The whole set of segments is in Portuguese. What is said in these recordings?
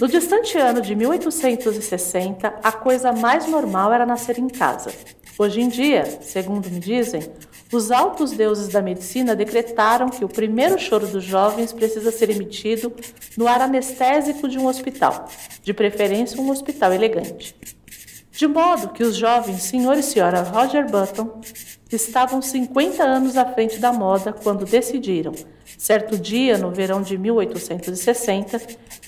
No distante ano de 1860, a coisa mais normal era nascer em casa. Hoje em dia, segundo me dizem, os altos deuses da medicina decretaram que o primeiro choro dos jovens precisa ser emitido no ar anestésico de um hospital, de preferência um hospital elegante. De modo que os jovens senhor e senhora Roger Button estavam 50 anos à frente da moda quando decidiram, certo dia no verão de 1860,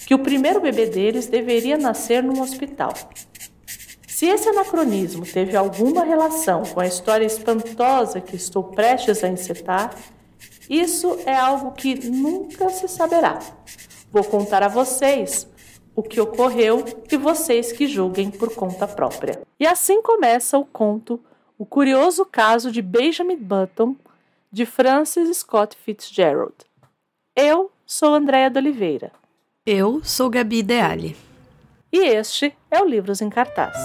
que o primeiro bebê deles deveria nascer num hospital. Se esse anacronismo teve alguma relação com a história espantosa que estou prestes a encetar, isso é algo que nunca se saberá. Vou contar a vocês o que ocorreu e vocês que julguem por conta própria. E assim começa o conto O Curioso Caso de Benjamin Button, de Francis Scott Fitzgerald. Eu sou Andréa de Oliveira. Eu sou Gabi Ideale. E este é o Livros em Cartaz.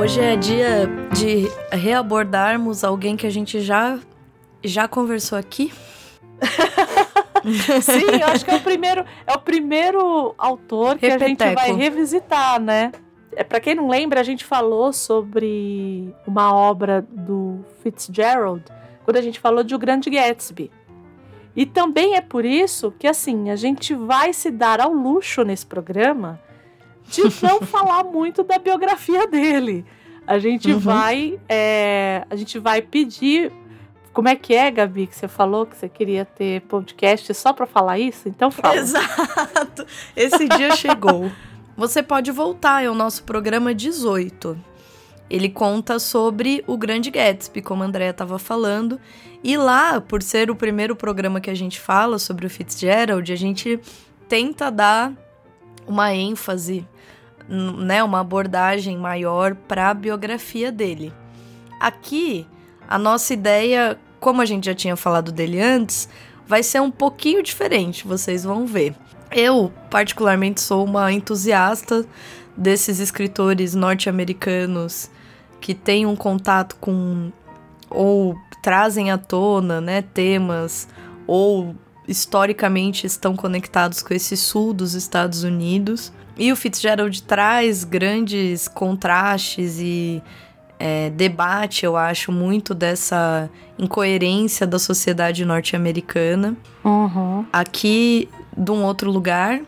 Hoje é dia de reabordarmos alguém que a gente já já conversou aqui. Sim, eu acho que é o primeiro, é o primeiro autor que Repeteco. a gente vai revisitar, né? É, para quem não lembra, a gente falou sobre uma obra do Fitzgerald quando a gente falou de O Grande Gatsby. E também é por isso que assim, a gente vai se dar ao luxo nesse programa de não falar muito da biografia dele. A gente uhum. vai, é, a gente vai pedir. Como é que é, Gabi, que você falou que você queria ter podcast só para falar isso? Então fala. Exato. Esse dia chegou. Você pode voltar, é o nosso programa 18. Ele conta sobre o Grande Gatsby, como a Andrea estava falando. E lá, por ser o primeiro programa que a gente fala sobre o Fitzgerald, a gente tenta dar uma ênfase né, uma abordagem maior para a biografia dele. Aqui, a nossa ideia, como a gente já tinha falado dele antes, vai ser um pouquinho diferente, vocês vão ver. Eu, particularmente, sou uma entusiasta desses escritores norte-americanos que têm um contato com ou trazem à tona, né, temas ou historicamente estão conectados com esse sul dos Estados Unidos. E o Fitzgerald traz grandes contrastes e é, debate, eu acho, muito dessa incoerência da sociedade norte-americana. Uhum. Aqui, de um outro lugar.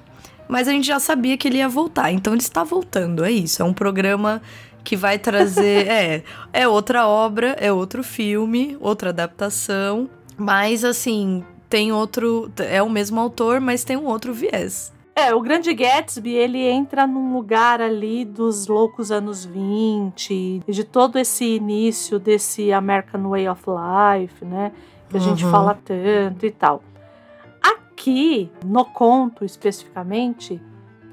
Mas a gente já sabia que ele ia voltar, então ele está voltando, é isso. É um programa que vai trazer. é, é outra obra, é outro filme, outra adaptação. Mas, assim, tem outro. É o mesmo autor, mas tem um outro viés. É, o Grande Gatsby, ele entra num lugar ali dos loucos anos 20, de todo esse início desse American Way of Life, né? Que a uhum. gente fala tanto e tal. Aqui, no conto especificamente,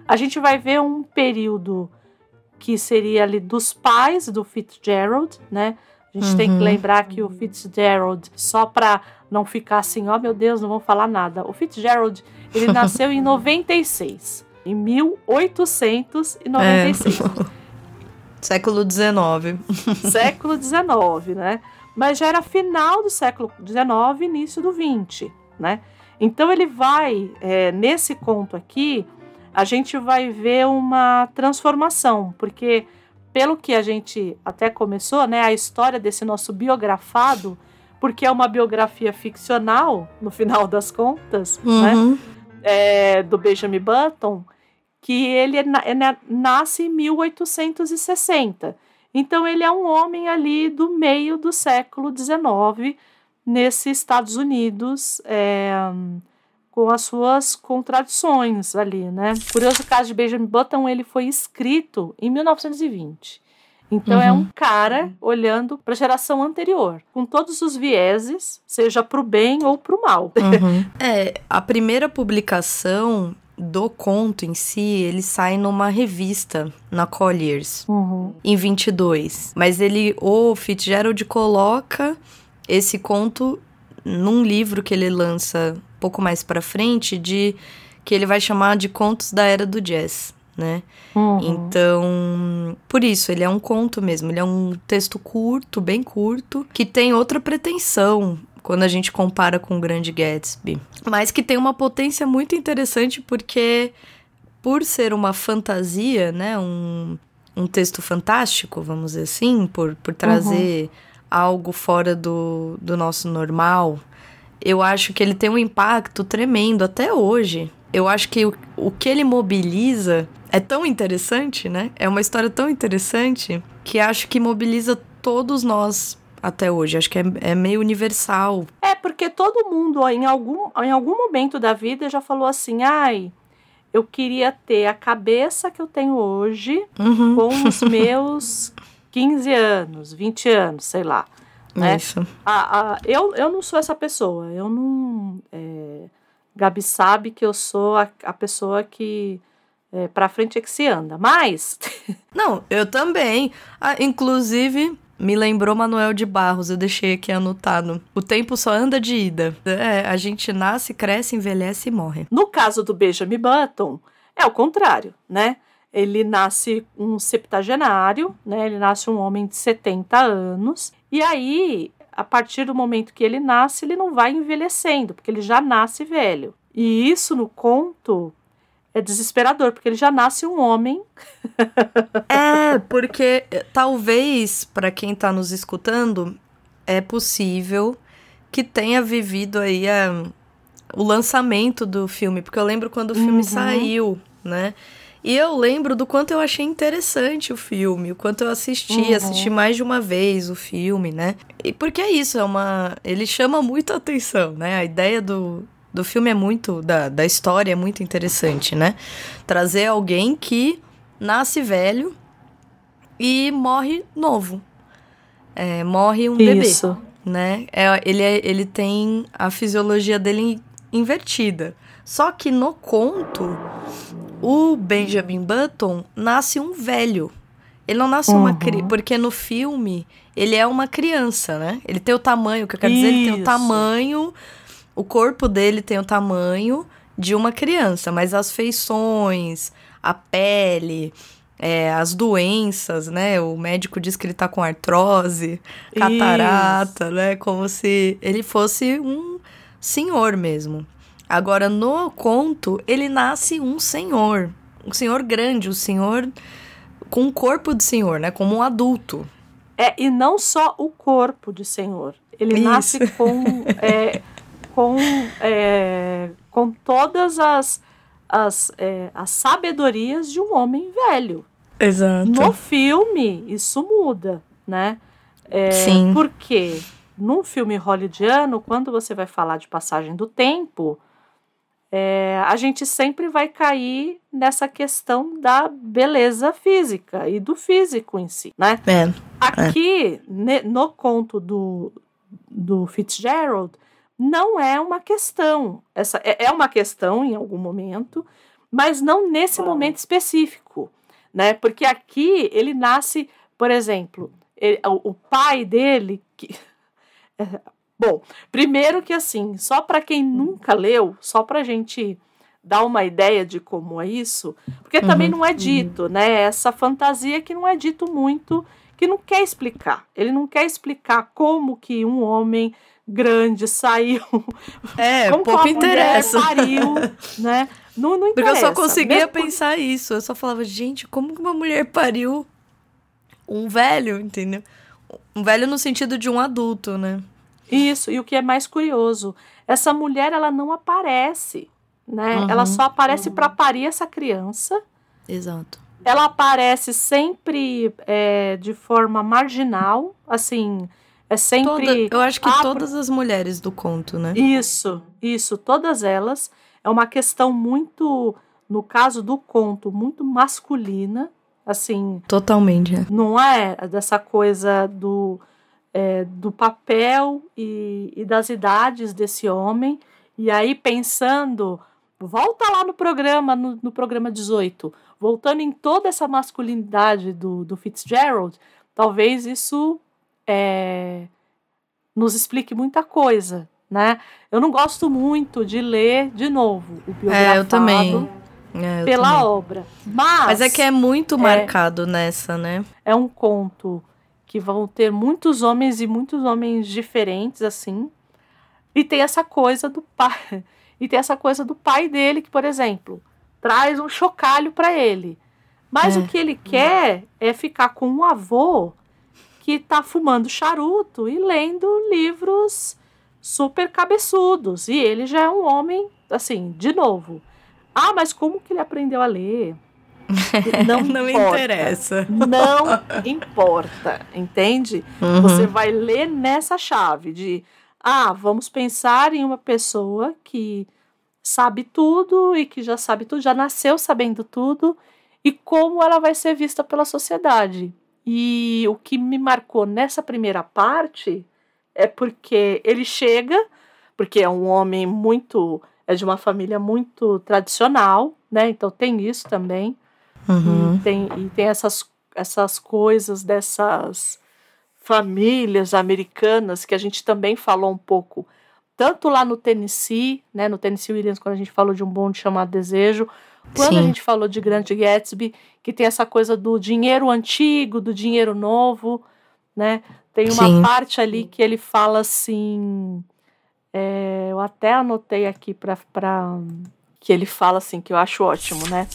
a gente vai ver um período que seria ali dos pais do Fitzgerald, né? A gente uhum. tem que uhum. lembrar que o Fitzgerald, só para não ficar assim, ó oh, meu Deus, não vão falar nada. O Fitzgerald ele nasceu em 96. Em 1896. É. século XIX. século XIX, né? Mas já era final do século XIX, início do XX, né? Então ele vai, é, nesse conto aqui, a gente vai ver uma transformação, porque pelo que a gente até começou, né, a história desse nosso biografado, porque é uma biografia ficcional, no final das contas, né? uhum. né? É, do Benjamin Button, que ele é, é, nasce em 1860. Então ele é um homem ali do meio do século XIX, nesses Estados Unidos, é, com as suas contradições ali, né? Curioso caso de Benjamin Button, ele foi escrito em 1920. Então uhum. é um uhum. cara olhando para a geração anterior, com todos os vieses, seja para o bem ou para o mal. Uhum. é, a primeira publicação do conto em si, ele sai numa revista na Colliers uhum. em 22, mas ele o Fitzgerald coloca esse conto num livro que ele lança um pouco mais para frente de que ele vai chamar de Contos da Era do Jazz né? Uhum. Então, por isso, ele é um conto mesmo. Ele é um texto curto, bem curto, que tem outra pretensão quando a gente compara com o Grande Gatsby. Mas que tem uma potência muito interessante porque, por ser uma fantasia, né? Um, um texto fantástico, vamos dizer assim, por, por trazer uhum. algo fora do, do nosso normal, eu acho que ele tem um impacto tremendo até hoje. Eu acho que o, o que ele mobiliza é tão interessante, né? É uma história tão interessante que acho que mobiliza todos nós até hoje. Acho que é, é, meio universal. É, porque todo mundo, em, algum, em algum momento da vida, já falou assim: ai, eu queria ter a cabeça que eu tenho hoje uhum. com os meus 15 anos, 20 anos, sei lá. Né? Isso. A, a, eu, eu não sou essa pessoa. Eu não. É, Gabi sabe que eu sou a, a pessoa que. É, pra frente é que se anda. Mas. não, eu também. Ah, inclusive, me lembrou Manuel de Barros, eu deixei aqui anotado. O tempo só anda de ida. É, a gente nasce, cresce, envelhece e morre. No caso do Benjamin Button, é o contrário, né? Ele nasce um septagenário, né? Ele nasce um homem de 70 anos. E aí, a partir do momento que ele nasce, ele não vai envelhecendo, porque ele já nasce velho. E isso no conto é desesperador, porque ele já nasce um homem. é, porque eh, talvez, para quem tá nos escutando, é possível que tenha vivido aí a, o lançamento do filme, porque eu lembro quando o filme uhum. saiu, né? E eu lembro do quanto eu achei interessante o filme, o quanto eu assisti, uhum. assisti mais de uma vez o filme, né? E porque é isso, é uma. Ele chama muito a atenção, né? A ideia do, do filme é muito. Da, da história é muito interessante, né? Trazer alguém que nasce velho e morre novo. É, morre um isso. bebê. Né? É, ele, é, ele tem a fisiologia dele invertida. Só que no conto, o Benjamin Button nasce um velho. Ele não nasce uhum. uma criança. Porque no filme, ele é uma criança, né? Ele tem o tamanho, o que eu quero Isso. dizer, ele tem o tamanho. O corpo dele tem o tamanho de uma criança, mas as feições, a pele, é, as doenças, né? O médico diz que ele tá com artrose, catarata, Isso. né? Como se ele fosse um senhor mesmo. Agora, no conto, ele nasce um senhor. Um senhor grande, um senhor com um corpo de senhor, né? Como um adulto. É, e não só o corpo de senhor. Ele Isso. nasce com, é, com, é, com todas as, as, é, as sabedorias de um homem velho. Exato. No filme, isso muda, né? É, Sim. Porque num filme hollywoodiano, quando você vai falar de passagem do tempo, é, a gente sempre vai cair nessa questão da beleza física e do físico em si, né? É, Aqui, é. no conto do, do Fitzgerald, não é uma questão. Essa é, é uma questão em algum momento, mas não nesse momento específico, né? Porque aqui ele nasce, por exemplo, ele, o, o pai dele, que, Bom, primeiro que assim, só para quem nunca leu, só para a gente dar uma ideia de como é isso, porque uhum, também não é dito, uhum. né? Essa fantasia que não é dito muito, que não quer explicar. Ele não quer explicar como que um homem grande saiu. É, como pouco interessa. pariu, né? Não, não interessa. Porque eu só conseguia Mesmo pensar isso. Eu só falava, gente, como que uma mulher pariu um velho, entendeu? Um velho no sentido de um adulto, né? Isso, e o que é mais curioso, essa mulher ela não aparece, né? Uhum, ela só aparece uhum. para parir essa criança. Exato. Ela aparece sempre é, de forma marginal, assim, é sempre. Toda, eu acho que ah, todas as mulheres do conto, né? Isso, isso, todas elas. É uma questão muito, no caso do conto, muito masculina, assim. Totalmente. É. Não é dessa coisa do é, do papel e, e das idades desse homem. E aí, pensando, volta lá no programa, no, no, programa 18, voltando em toda essa masculinidade do, do Fitzgerald, talvez isso é, nos explique muita coisa, né? Eu não gosto muito de ler de novo o biografado. É, eu também. é, pela também. obra. Mas, Mas é que é muito é, marcado nessa, né? É um conto que vão ter muitos homens e muitos homens diferentes, assim. E tem essa coisa do pai. E tem essa coisa do pai dele, que, por exemplo, traz um chocalho para ele. Mas é. o que ele quer é ficar com um avô que tá fumando charuto e lendo livros super cabeçudos. E ele já é um homem, assim, de novo. Ah, mas como que ele aprendeu a ler? Não, não interessa. Não importa, entende? Uhum. Você vai ler nessa chave de ah, vamos pensar em uma pessoa que sabe tudo e que já sabe tudo, já nasceu sabendo tudo e como ela vai ser vista pela sociedade. E o que me marcou nessa primeira parte é porque ele chega, porque é um homem muito. é de uma família muito tradicional, né? Então tem isso também. Uhum. E, tem, e tem essas, essas coisas dessas famílias americanas que a gente também falou um pouco, tanto lá no Tennessee, né? No Tennessee Williams, quando a gente falou de um bonde chamado Desejo, quando Sim. a gente falou de Grande Gatsby, que tem essa coisa do dinheiro antigo, do dinheiro novo, né? Tem uma Sim. parte ali que ele fala assim. É, eu até anotei aqui para que ele fala assim, que eu acho ótimo, né?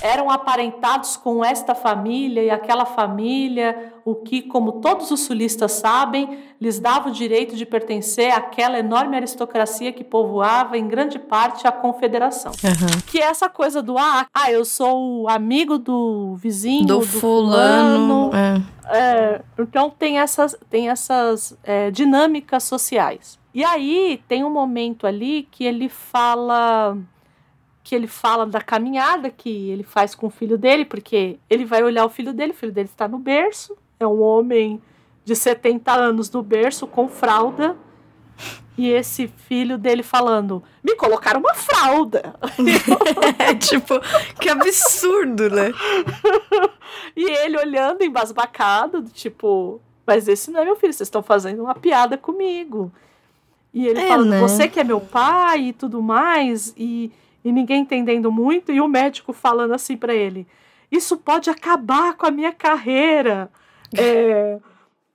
Eram aparentados com esta família e aquela família, o que, como todos os sulistas sabem, lhes dava o direito de pertencer àquela enorme aristocracia que povoava em grande parte a confederação. Uhum. Que é essa coisa do ah, ah, eu sou amigo do vizinho, do, do fulano. fulano. É. É, então tem essas, tem essas é, dinâmicas sociais. E aí tem um momento ali que ele fala que ele fala da caminhada que ele faz com o filho dele, porque ele vai olhar o filho dele, o filho dele está no berço, é um homem de 70 anos no berço com fralda. E esse filho dele falando: Me colocaram uma fralda. é tipo, que absurdo, né? e ele olhando embasbacado, tipo, mas esse não é meu filho, vocês estão fazendo uma piada comigo. E ele é, falando: né? Você que é meu pai e tudo mais. E e ninguém entendendo muito, e o médico falando assim para ele: Isso pode acabar com a minha carreira. É,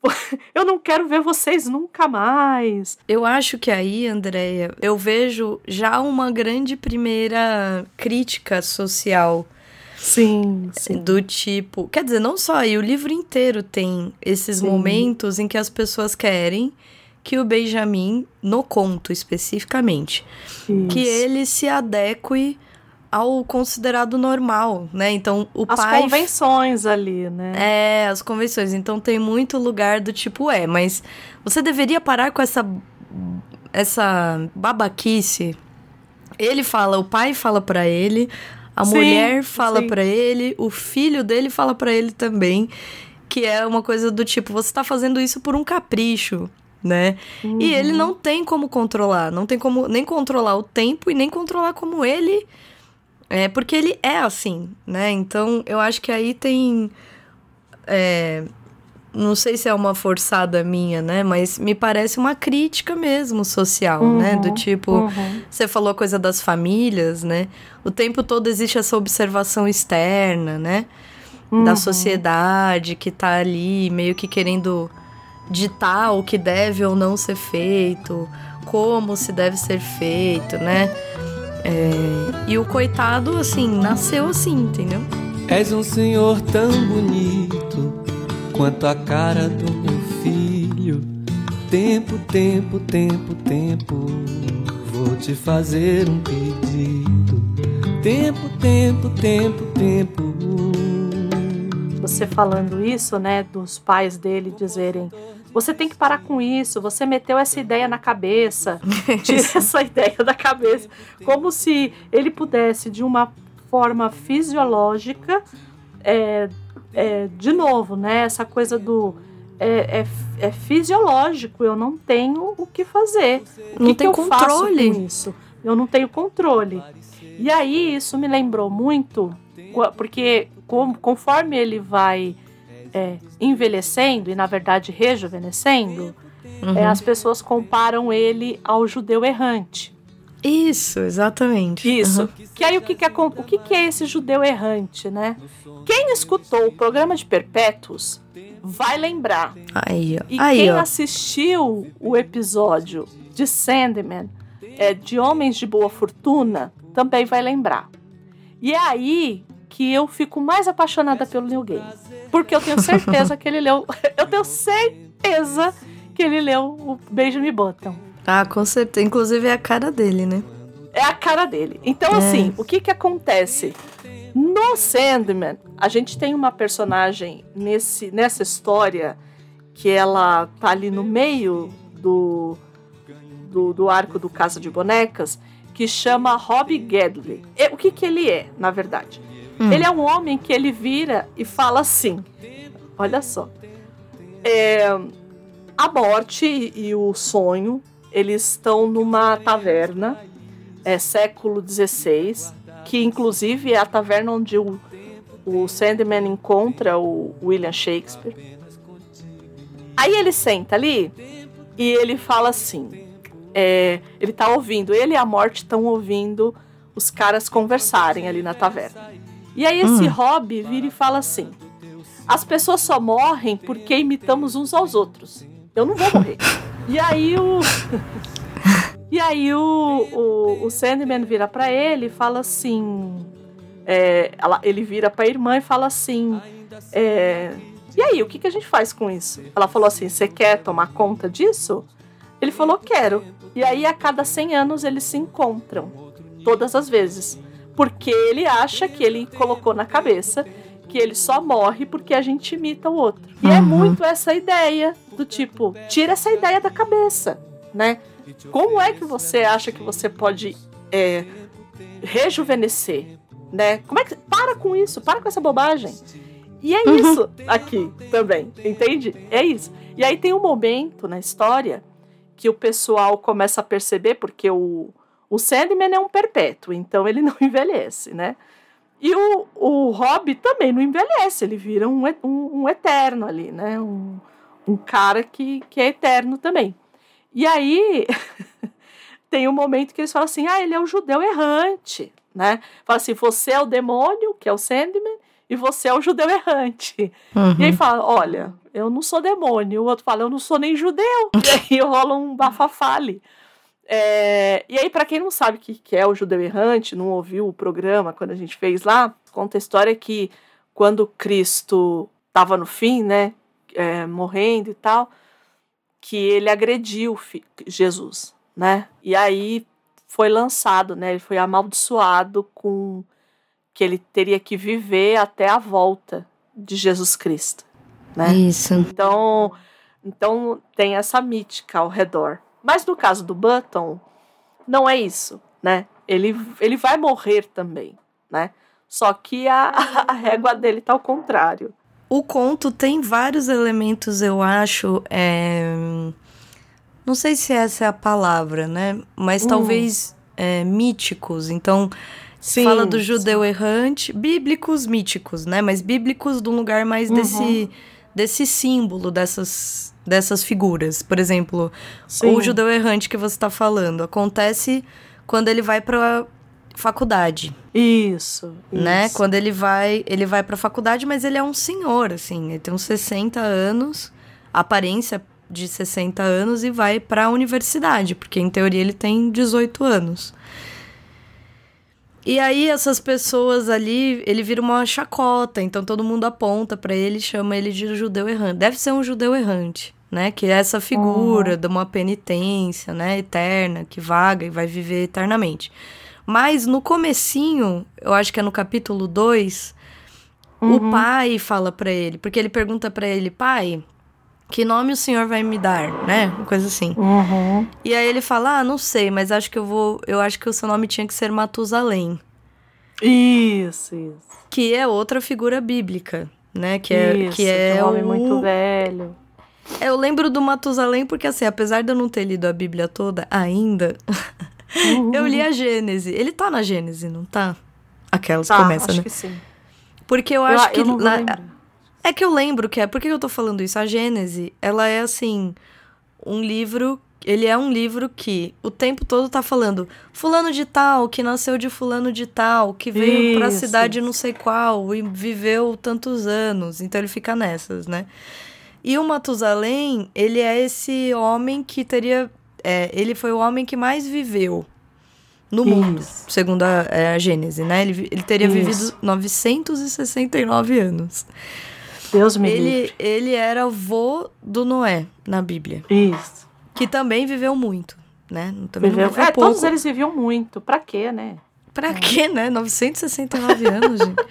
eu não quero ver vocês nunca mais. Eu acho que aí, Andréia, eu vejo já uma grande primeira crítica social. Sim, sim. Do tipo. Quer dizer, não só aí, o livro inteiro tem esses sim. momentos em que as pessoas querem que o Benjamin, no conto especificamente, Isso. que ele se adeque ao considerado normal, né? Então o as pai. As convenções ali, né? É, as convenções. Então tem muito lugar do tipo, é, mas você deveria parar com essa. essa babaquice. Ele fala, o pai fala para ele, a sim, mulher fala para ele, o filho dele fala para ele também. Que é uma coisa do tipo, você tá fazendo isso por um capricho né? Uhum. E ele não tem como controlar, não tem como nem controlar o tempo e nem controlar como ele é, porque ele é assim, né? Então eu acho que aí tem é, não sei se é uma forçada minha, né? Mas me parece uma crítica mesmo social, uhum, né? Do uhum. tipo, uhum. você falou a coisa das famílias, né? O tempo todo existe essa observação externa, né? Uhum. Da sociedade que tá ali meio que querendo ditar o que deve ou não ser feito, como se deve ser feito, né? É, e o coitado, assim, nasceu assim, entendeu? És um senhor tão bonito quanto a cara do meu filho. Tempo, tempo, tempo, tempo, vou te fazer um pedido. Tempo, tempo, tempo, tempo. Você falando isso, né, dos pais dele dizerem você tem que parar com isso. Você meteu essa ideia na cabeça. Tira essa ideia da cabeça. Como se ele pudesse, de uma forma fisiológica, é, é, de novo, né? Essa coisa do. É, é, é, fisiológico, eu não tenho o que fazer. Não que tem que controle. Eu isso? Eu não tenho controle. E aí isso me lembrou muito, porque conforme ele vai é, envelhecendo e, na verdade, rejuvenescendo, uhum. é, as pessoas comparam ele ao judeu errante. Isso, exatamente. Isso. Uhum. Que aí o que, que, é, o que, que é esse judeu errante, né? Quem escutou o programa de Perpétuos vai lembrar. Aí, ó. E aí, quem ó. assistiu o episódio de Sandman, é, de Homens de Boa Fortuna, também vai lembrar. E é aí que eu fico mais apaixonada pelo Neil Gaiman. Porque eu tenho certeza que ele leu. Eu tenho certeza que ele leu o Benjamin Button. Ah, com certeza. Inclusive é a cara dele, né? É a cara dele. Então, é. assim, o que que acontece? No Sandman, a gente tem uma personagem nesse, nessa história que ela tá ali no meio do, do, do arco do Casa de Bonecas, que chama Rob Gedley. E, o que que ele é, na verdade? Hum. Ele é um homem que ele vira e fala assim, olha só, é, a morte e o sonho, eles estão numa taverna, é século XVI, que inclusive é a taverna onde o, o Sandman encontra o William Shakespeare. Aí ele senta ali e ele fala assim: é, ele tá ouvindo, ele e a morte estão ouvindo os caras conversarem ali na taverna. E aí esse hum. hobby vira e fala assim: as pessoas só morrem porque imitamos uns aos outros. Eu não vou morrer. e aí o. E aí o, o, o Sandman vira para ele e fala assim. É, ela, ele vira pra irmã e fala assim. É, e aí, o que, que a gente faz com isso? Ela falou assim: Você quer tomar conta disso? Ele falou: Quero. E aí, a cada 100 anos, eles se encontram. Todas as vezes. Porque ele acha que ele colocou na cabeça que ele só morre porque a gente imita o outro. E é uhum. é muito essa ideia do tipo: tira essa ideia da cabeça, né? Como é que você acha que você pode é, rejuvenescer? Né? Como é que. Para com isso, para com essa bobagem. E é uhum. isso aqui também, entende? É isso. E aí tem um momento na história que o pessoal começa a perceber, porque o, o Sandman é um perpétuo, então ele não envelhece, né? E o, o também não envelhece, ele vira um, um, um eterno ali, né? Um, um cara que, que é eterno também. E aí tem um momento que eles falam assim: ah, ele é um judeu errante, né? Fala assim: você é o demônio, que é o Sandman, e você é o judeu errante. Uhum. E aí fala: olha, eu não sou demônio. O outro fala: eu não sou nem judeu. e aí rola um bafafá ali. É, e aí, para quem não sabe o que, que é o judeu errante, não ouviu o programa quando a gente fez lá, conta a história que quando Cristo estava no fim, né, é, morrendo e tal, que ele agrediu Jesus, né? E aí foi lançado, né? Ele foi amaldiçoado com que ele teria que viver até a volta de Jesus Cristo, né? Isso. Então, então tem essa mítica ao redor. Mas no caso do Button, não é isso, né? Ele, ele vai morrer também, né? Só que a, a régua dele tá ao contrário. O conto tem vários elementos, eu acho. É... Não sei se essa é a palavra, né? Mas hum. talvez é, míticos. Então, Sim, fala do judeu errante, bíblicos, míticos, né? Mas bíblicos de um lugar mais uhum. desse, desse símbolo, dessas, dessas figuras. Por exemplo, sim. o judeu errante que você está falando acontece quando ele vai para faculdade. Isso, Né? Isso. Quando ele vai, ele vai pra faculdade, mas ele é um senhor, assim, ele tem uns 60 anos, aparência de 60 anos e vai para a universidade, porque em teoria ele tem 18 anos. E aí essas pessoas ali, ele vira uma chacota, então todo mundo aponta para ele, chama ele de judeu errante. Deve ser um judeu errante, né? Que é essa figura uhum. de uma penitência, né, eterna, que vaga e vai viver eternamente. Mas no comecinho, eu acho que é no capítulo 2, uhum. o pai fala para ele, porque ele pergunta para ele, pai, que nome o senhor vai me dar, né? Uma coisa assim. Uhum. E aí ele fala, ah, não sei, mas acho que eu vou, eu acho que o seu nome tinha que ser Matusalém. Isso, isso. Que é outra figura bíblica, né? Que é, isso, que é, é um homem o... muito velho. Eu lembro do Matusalém porque, assim, apesar de eu não ter lido a Bíblia toda ainda, Uhum. Eu li a Gênese. Ele tá na Gênese, não tá? Aquelas tá, começa, acho né? que sim. Porque eu acho eu, que. Eu na, é que eu lembro que é. Por que eu tô falando isso? A Gênese, ela é assim. Um livro ele é um livro que o tempo todo tá falando fulano de tal, que nasceu de fulano de tal, que veio para a cidade não sei qual e viveu tantos anos. Então ele fica nessas, né? E o Matusalém, ele é esse homem que teria é, ele foi o homem que mais viveu no Isso. mundo, segundo a, é, a Gênese, né? Ele, ele teria Isso. vivido 969 anos. Deus me ele, livre. Ele era avô do Noé na Bíblia. Isso. Que também viveu muito, né? Também viveu, viveu é, pouco. todos eles viviam muito. Pra quê, né? Pra é. quê, né? 969 anos, gente.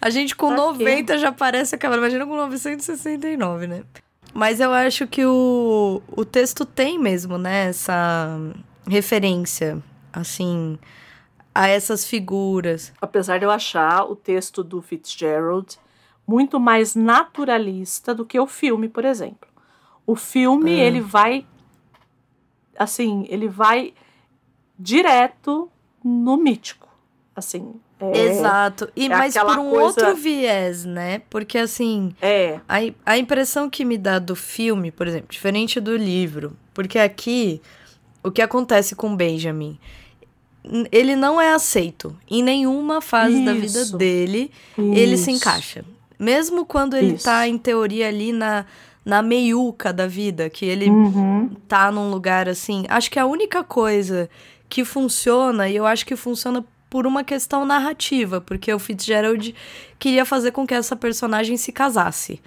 A gente com pra 90 quê? já parece acabar. Imagina com 969, né? Mas eu acho que o, o texto tem mesmo, né? Essa referência, assim, a essas figuras. Apesar de eu achar o texto do Fitzgerald muito mais naturalista do que o filme, por exemplo. O filme, ah. ele vai assim, ele vai direto no mítico, assim. É, Exato. E é mas por um coisa... outro viés, né? Porque assim, é. a, a impressão que me dá do filme, por exemplo, diferente do livro, porque aqui o que acontece com Benjamin, ele não é aceito em nenhuma fase Isso. da vida dele, Isso. ele se encaixa. Mesmo quando ele Isso. tá, em teoria, ali na, na meiuca da vida, que ele uhum. tá num lugar assim. Acho que a única coisa que funciona, e eu acho que funciona por uma questão narrativa, porque o Fitzgerald queria fazer com que essa personagem se casasse.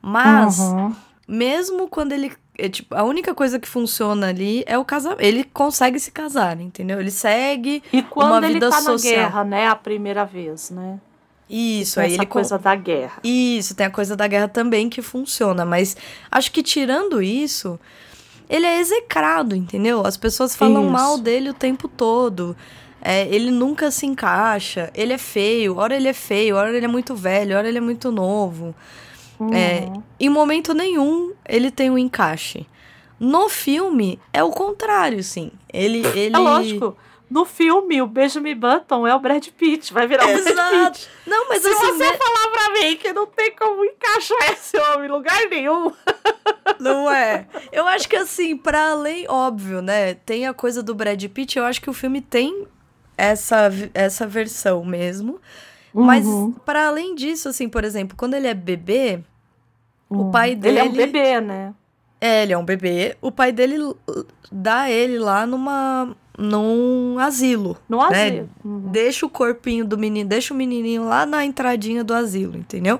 Mas, uhum. mesmo quando ele. É, tipo, a única coisa que funciona ali é o casamento. Ele consegue se casar, entendeu? Ele segue e quando uma vida ele tá social. na guerra, né? A primeira vez, né? Isso, tem aí essa ele coisa da guerra. Isso, tem a coisa da guerra também que funciona, mas acho que tirando isso, ele é execrado, entendeu? As pessoas falam isso. mal dele o tempo todo. É, ele nunca se encaixa, ele é feio, ora ele é feio, ora ele é muito velho, ora ele é muito novo. Uhum. É, em momento nenhum ele tem um encaixe. No filme é o contrário, sim. Ele, ele... É lógico no filme, o Benjamin Button é o Brad Pitt, vai virar Exato. o Brad Pitt. Não, mas Se assim, você me... falar pra mim que não tem como encaixar esse homem em lugar nenhum. Não é. Eu acho que assim, para além, óbvio, né, tem a coisa do Brad Pitt, eu acho que o filme tem essa, essa versão mesmo. Uhum. Mas para além disso, assim, por exemplo, quando ele é bebê, uhum. o pai dele Ele é um bebê, né? É, ele é um bebê. O pai dele dá ele lá numa num asilo. No né? asilo. Uhum. Deixa o corpinho do menino, deixa o menininho lá na entradinha do asilo, entendeu?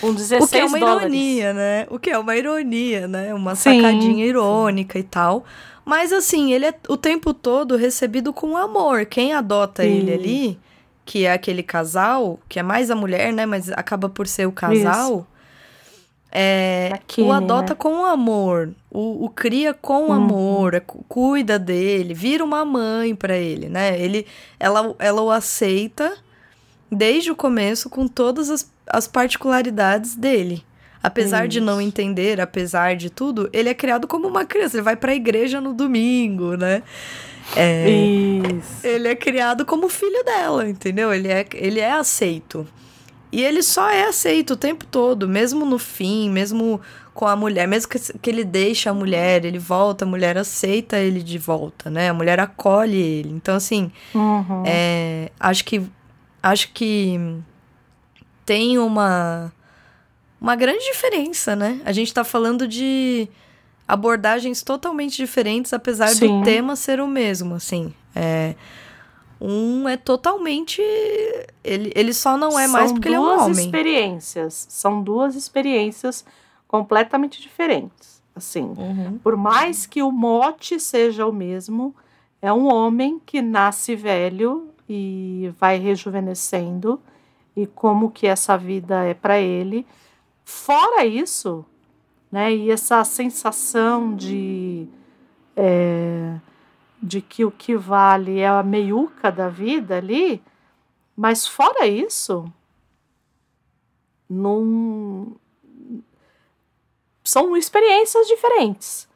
Com 16 O que é uma dólares. ironia, né? O que é uma ironia, né? Uma sim, sacadinha irônica sim. e tal. Mas assim, ele é o tempo todo recebido com amor. Quem adota sim. ele ali, que é aquele casal, que é mais a mulher, né? Mas acaba por ser o casal. Isso é, o adota né? com amor, o, o cria com uhum. amor, é, cuida dele, vira uma mãe para ele, né? Ele, ela, ela o aceita desde o começo com todas as, as particularidades dele. Apesar Isso. de não entender, apesar de tudo, ele é criado como uma criança. Ele vai para a igreja no domingo, né? É, Isso. Ele é criado como filho dela, entendeu? Ele é, ele é aceito. E ele só é aceito o tempo todo, mesmo no fim, mesmo com a mulher, mesmo que, que ele deixa a mulher, ele volta, a mulher aceita ele de volta, né? A mulher acolhe ele. Então, assim, uhum. é, acho que acho que tem uma uma grande diferença, né? A gente tá falando de abordagens totalmente diferentes, apesar Sim. do tema ser o mesmo, assim. É, um é totalmente. Ele, ele só não é são mais porque ele é um homem. São duas experiências. São duas experiências completamente diferentes. Assim, uhum. por mais que o mote seja o mesmo, é um homem que nasce velho e vai rejuvenescendo e como que essa vida é para ele. Fora isso, né? E essa sensação de é, de que o que vale é a meiuca da vida ali, mas fora isso, não são experiências diferentes,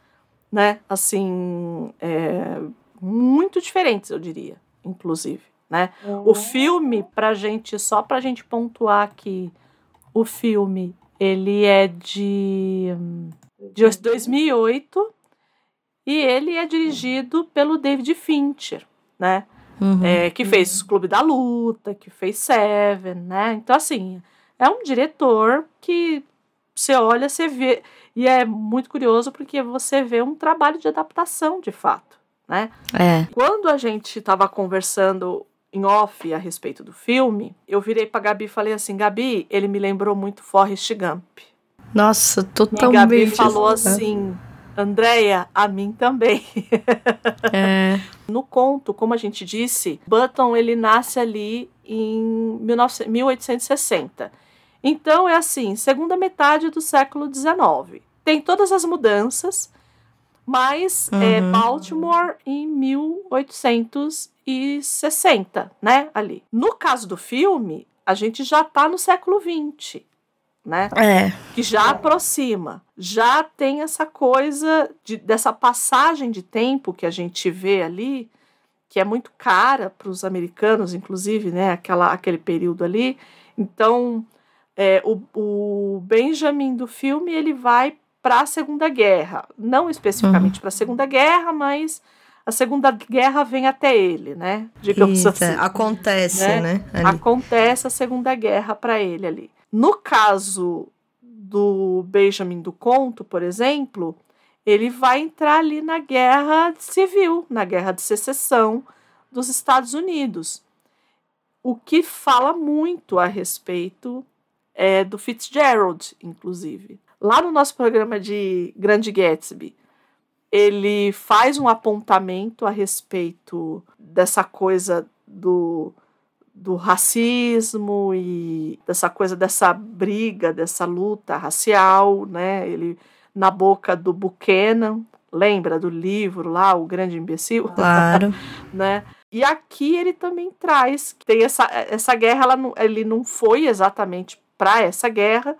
né? Assim, é, muito diferentes, eu diria, inclusive, né? Uhum. O filme, pra gente, só pra gente pontuar aqui, o filme, ele é de, de 2008, E ele é dirigido pelo David Fincher, né? Uhum. É, que fez Clube da Luta, que fez Seven, né? Então, assim, é um diretor que você olha, você vê. E é muito curioso porque você vê um trabalho de adaptação, de fato, né? É. Quando a gente estava conversando em off a respeito do filme, eu virei pra Gabi e falei assim: Gabi, ele me lembrou muito Forrest Gump. Nossa, E totalmente. Gabi falou assim: Andréia, a mim também. É. No conto, como a gente disse, Button ele nasce ali em 19 1860. Então é assim, segunda metade do século XIX. Tem todas as mudanças, mas é Uhum. Baltimore em 1860, né? Ali. No caso do filme, a gente já tá no século XX, né? É. que já aproxima, já tem essa coisa de, dessa passagem de tempo que a gente vê ali, que é muito cara para os americanos, inclusive, né, aquela, aquele período ali. Então, é, o, o Benjamin do filme ele vai para a Segunda Guerra, não especificamente para a Segunda Guerra, mas a Segunda Guerra vem até ele, né? Digamos assim. Acontece, né? né? Acontece a Segunda Guerra para ele ali. No caso do Benjamin do Conto, por exemplo, ele vai entrar ali na guerra civil, na guerra de secessão dos Estados Unidos. O que fala muito a respeito é, do Fitzgerald, inclusive. Lá no nosso programa de Grande Gatsby, ele faz um apontamento a respeito dessa coisa do, do racismo e dessa coisa dessa briga, dessa luta racial, né? Ele na boca do Buchanan, lembra do livro lá, O Grande Imbecil? Claro. né? E aqui ele também traz que tem essa, essa guerra, ela não, ele não foi exatamente para essa guerra,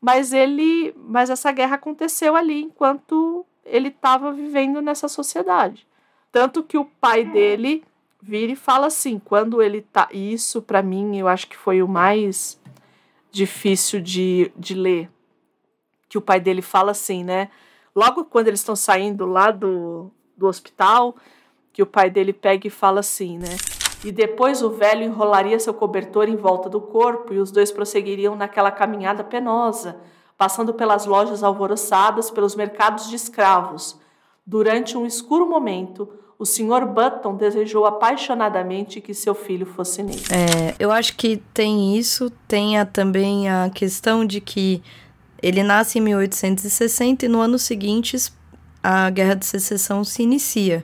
mas ele, mas essa guerra aconteceu ali enquanto ele estava vivendo nessa sociedade. Tanto que o pai dele vira e fala assim, quando ele tá, isso para mim eu acho que foi o mais difícil de, de ler, que o pai dele fala assim, né? Logo quando eles estão saindo lá do, do hospital, que o pai dele pega e fala assim, né? E depois o velho enrolaria seu cobertor em volta do corpo e os dois prosseguiriam naquela caminhada penosa, passando pelas lojas alvoroçadas, pelos mercados de escravos. Durante um escuro momento, o Sr. Button desejou apaixonadamente que seu filho fosse negro. É, eu acho que tem isso, tem a, também a questão de que ele nasce em 1860 e no ano seguinte a Guerra de Secessão se inicia.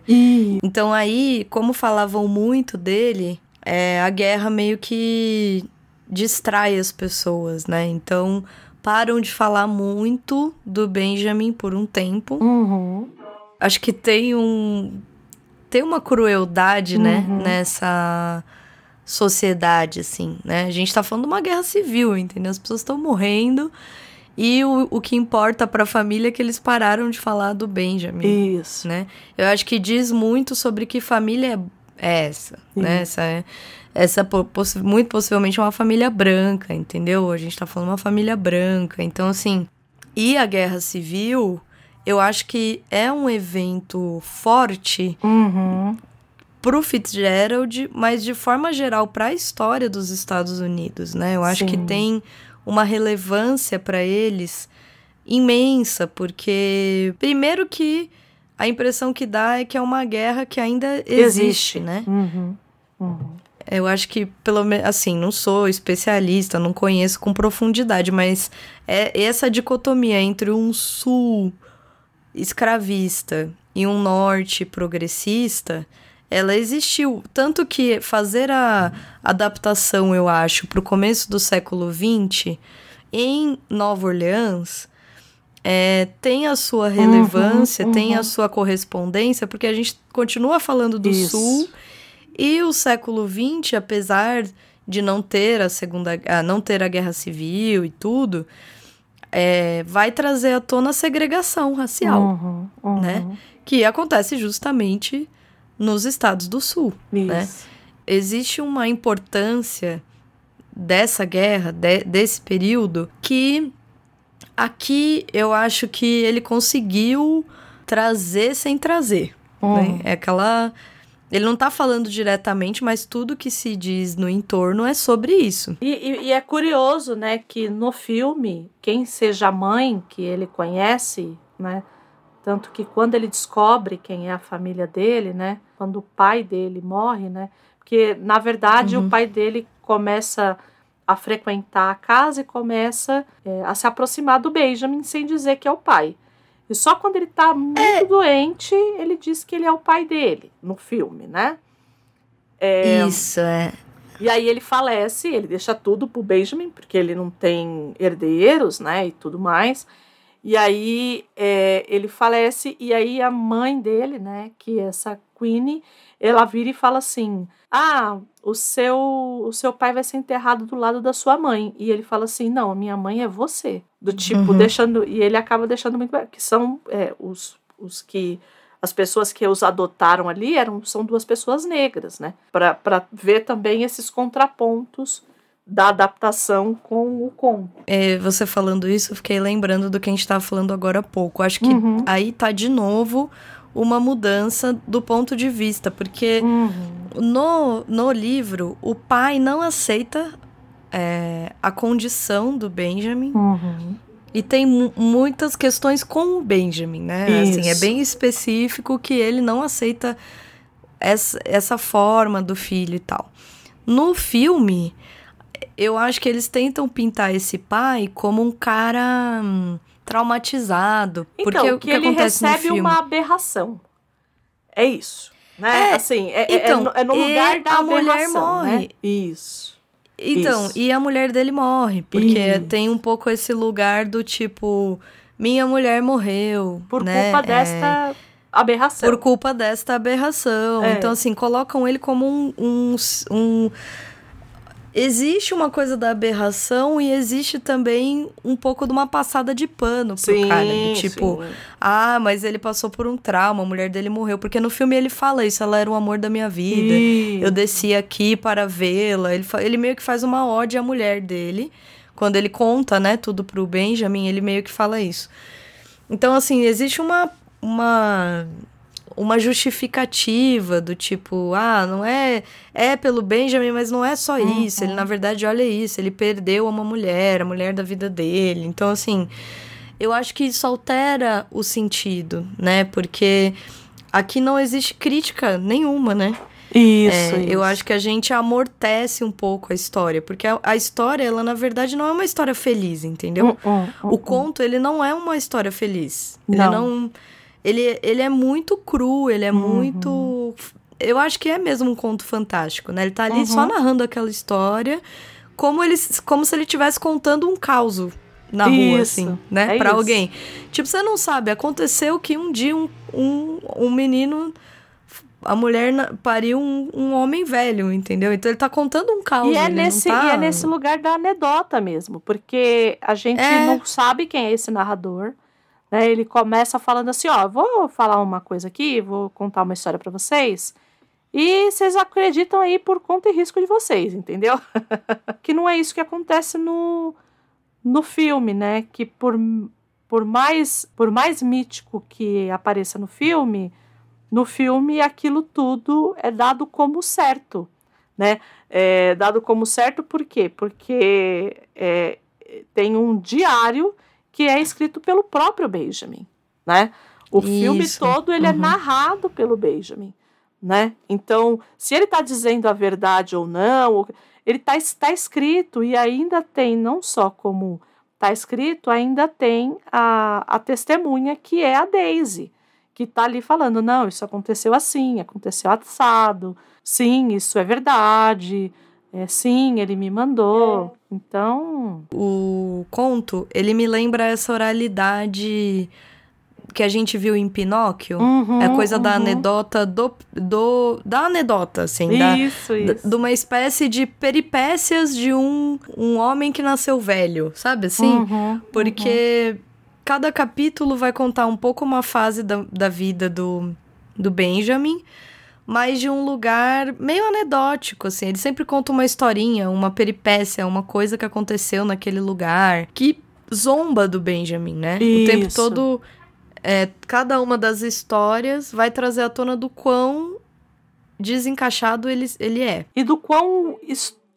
Então aí, como falavam muito dele, é, a guerra meio que distrai as pessoas, né? Então param de falar muito do Benjamin por um tempo. Uhum. Acho que tem um tem uma crueldade, né, Uhum. nessa sociedade assim, né? A gente tá falando de uma guerra civil, entendeu? As pessoas estão morrendo e o, o que importa pra família é que eles pararam de falar do Benjamin Isso. né? Eu acho que diz muito sobre que família é essa, né? Essa é essa po- possi- muito possivelmente é uma família branca, entendeu? A gente tá falando uma família branca. Então assim, e a guerra civil, eu acho que é um evento forte Uhum. pro Fitzgerald, mas de forma geral para a história dos Estados Unidos, né? Eu acho que Sim. tem uma relevância para eles imensa, porque primeiro que a impressão que dá é que é uma guerra que ainda existe, Existe. né? Uhum. Uhum. Eu acho que, pelo menos, assim, não sou especialista, não conheço com profundidade, mas é essa dicotomia entre um sul escravista e um norte progressista, ela existiu. Tanto que fazer a adaptação, eu acho, para o começo do século XX, em Nova Orleans, é, tem a sua relevância, uhum. tem a sua correspondência, porque a gente continua falando do Isso. sul e o século XX, apesar de não ter a segunda, não ter a guerra civil e tudo, é, vai trazer à tona a segregação racial, Uhum. Uhum. né? que acontece justamente nos estados do sul. né? Isso. Existe uma importância dessa guerra, de- desse período, que aqui eu acho que ele conseguiu trazer sem trazer. Né? Uhum. É aquela. Ele não tá falando diretamente, mas tudo que se diz no entorno é sobre isso. E, e, e, é curioso, né, que no filme, quem seja a mãe que ele conhece, né, tanto que quando ele descobre quem é a família dele, né, quando o pai dele morre, né, porque na verdade uhum. o pai dele começa a frequentar a casa e começa é, a se aproximar do Benjamin sem dizer que é o pai. E só quando ele tá muito é. doente, ele diz que ele é o pai dele, no filme, né? É, Isso, é. E aí ele falece, ele deixa tudo pro Benjamin, porque ele não tem herdeiros, né? E tudo mais. E aí é, ele falece, e aí a mãe dele, né? Que é essa Queenie, ela vira e fala assim: Ah, o seu, o seu pai vai ser enterrado do lado da sua mãe. E ele fala assim: Não, a minha mãe é você. Do tipo, uhum. deixando. E ele acaba deixando muito. Que são é, os, os que. As pessoas que os adotaram ali eram, são duas pessoas negras, né? Para ver também esses contrapontos da adaptação com o conto. É, você falando isso, eu fiquei lembrando do que a gente estava falando agora há pouco. Acho que uhum. aí tá de novo uma mudança do ponto de vista, porque uhum. no, no livro o pai não aceita é, a condição do Benjamin. Uhum. E tem muitas questões com o Benjamin, né? Assim, é bem específico que ele não aceita essa, essa forma do filho e tal. No filme, eu acho que eles tentam pintar esse pai como um cara hum, traumatizado. Então, porque o que, que ele recebe uma aberração. É isso. Né? É, assim, é, é então, é, no, é no lugar da a mulher morre. Né? Isso. Então, isso. e a mulher dele morre. Porque isso. tem um pouco esse lugar do tipo, minha mulher morreu. Por né? culpa é. desta aberração. Por culpa desta aberração. É. Então, assim, colocam ele como um, um, um existe uma coisa da aberração e existe também um pouco de uma passada de pano pro sim, cara. Do tipo, sim. ah, mas ele passou por um trauma, a mulher dele morreu. Porque no filme ele fala isso, ela era o amor da minha vida. Eu desci aqui para vê-la. Ele, ele meio que faz uma ode à mulher dele. Quando ele conta, né, tudo pro Benjamin, ele meio que fala isso. Então, assim, existe uma. uma uma justificativa do tipo, ah, não é é pelo Benjamin, mas não é só uhum. isso. Ele na verdade, olha isso, ele perdeu uma mulher, a mulher da vida dele. Então assim, eu acho que isso altera o sentido, né? Porque aqui não existe crítica nenhuma, né? Isso, é, isso, Eu acho que a gente amortece um pouco a história, porque a, a, história, ela na verdade não é uma história feliz, entendeu? Uh, uh, uh, o conto, ele não é uma história feliz. Não. Ele não ele, ele é muito cru, ele é uhum. muito. Eu acho que é mesmo um conto fantástico, né? Ele tá ali uhum. só narrando aquela história, como, ele, como se ele estivesse contando um caos na isso. rua, assim, né? É pra isso. alguém. Tipo, você não sabe, aconteceu que um dia um, um, um menino a mulher pariu um, um, homem velho, entendeu? Então ele tá contando um caos. E é, nesse, tá... e é nesse lugar da anedota mesmo, porque a gente é... não sabe quem é esse narrador. Né? Ele começa falando assim: ó, vou falar uma coisa aqui, vou contar uma história para vocês. E vocês acreditam aí por conta e risco de vocês, entendeu? que não é isso que acontece no, no filme, né? Que por, por, mais, por mais mítico que apareça no filme, no filme aquilo tudo é dado como certo, né? É dado como certo por quê? Porque é, tem um diário que é escrito pelo próprio Benjamin, né? O Isso. filme todo ele é uhum. é narrado pelo Benjamin, né? Então, se ele está dizendo a verdade ou não, ele está tá escrito e ainda tem não só como está escrito, ainda tem a, a testemunha que é a Daisy, que está ali falando, não, isso aconteceu assim, aconteceu assado, sim, isso é verdade, é, sim, ele me mandou. É. Então. O conto, ele me lembra essa oralidade que a gente viu em Pinóquio. Uhum, é coisa uhum. da anedota do, do. Da anedota, assim. Isso, da, isso. De uma espécie de peripécias de um, um homem que nasceu velho, sabe assim? Uhum, Porque uhum. cada capítulo vai contar um pouco uma fase da, da vida do, do Benjamin mas de um lugar meio anedótico, assim. Ele sempre conta uma historinha, uma peripécia, uma coisa que aconteceu naquele lugar, que zomba do Benjamin, né? Isso. O tempo todo é, cada uma das histórias vai trazer à tona do quão desencaixado ele, ele é. E do quão,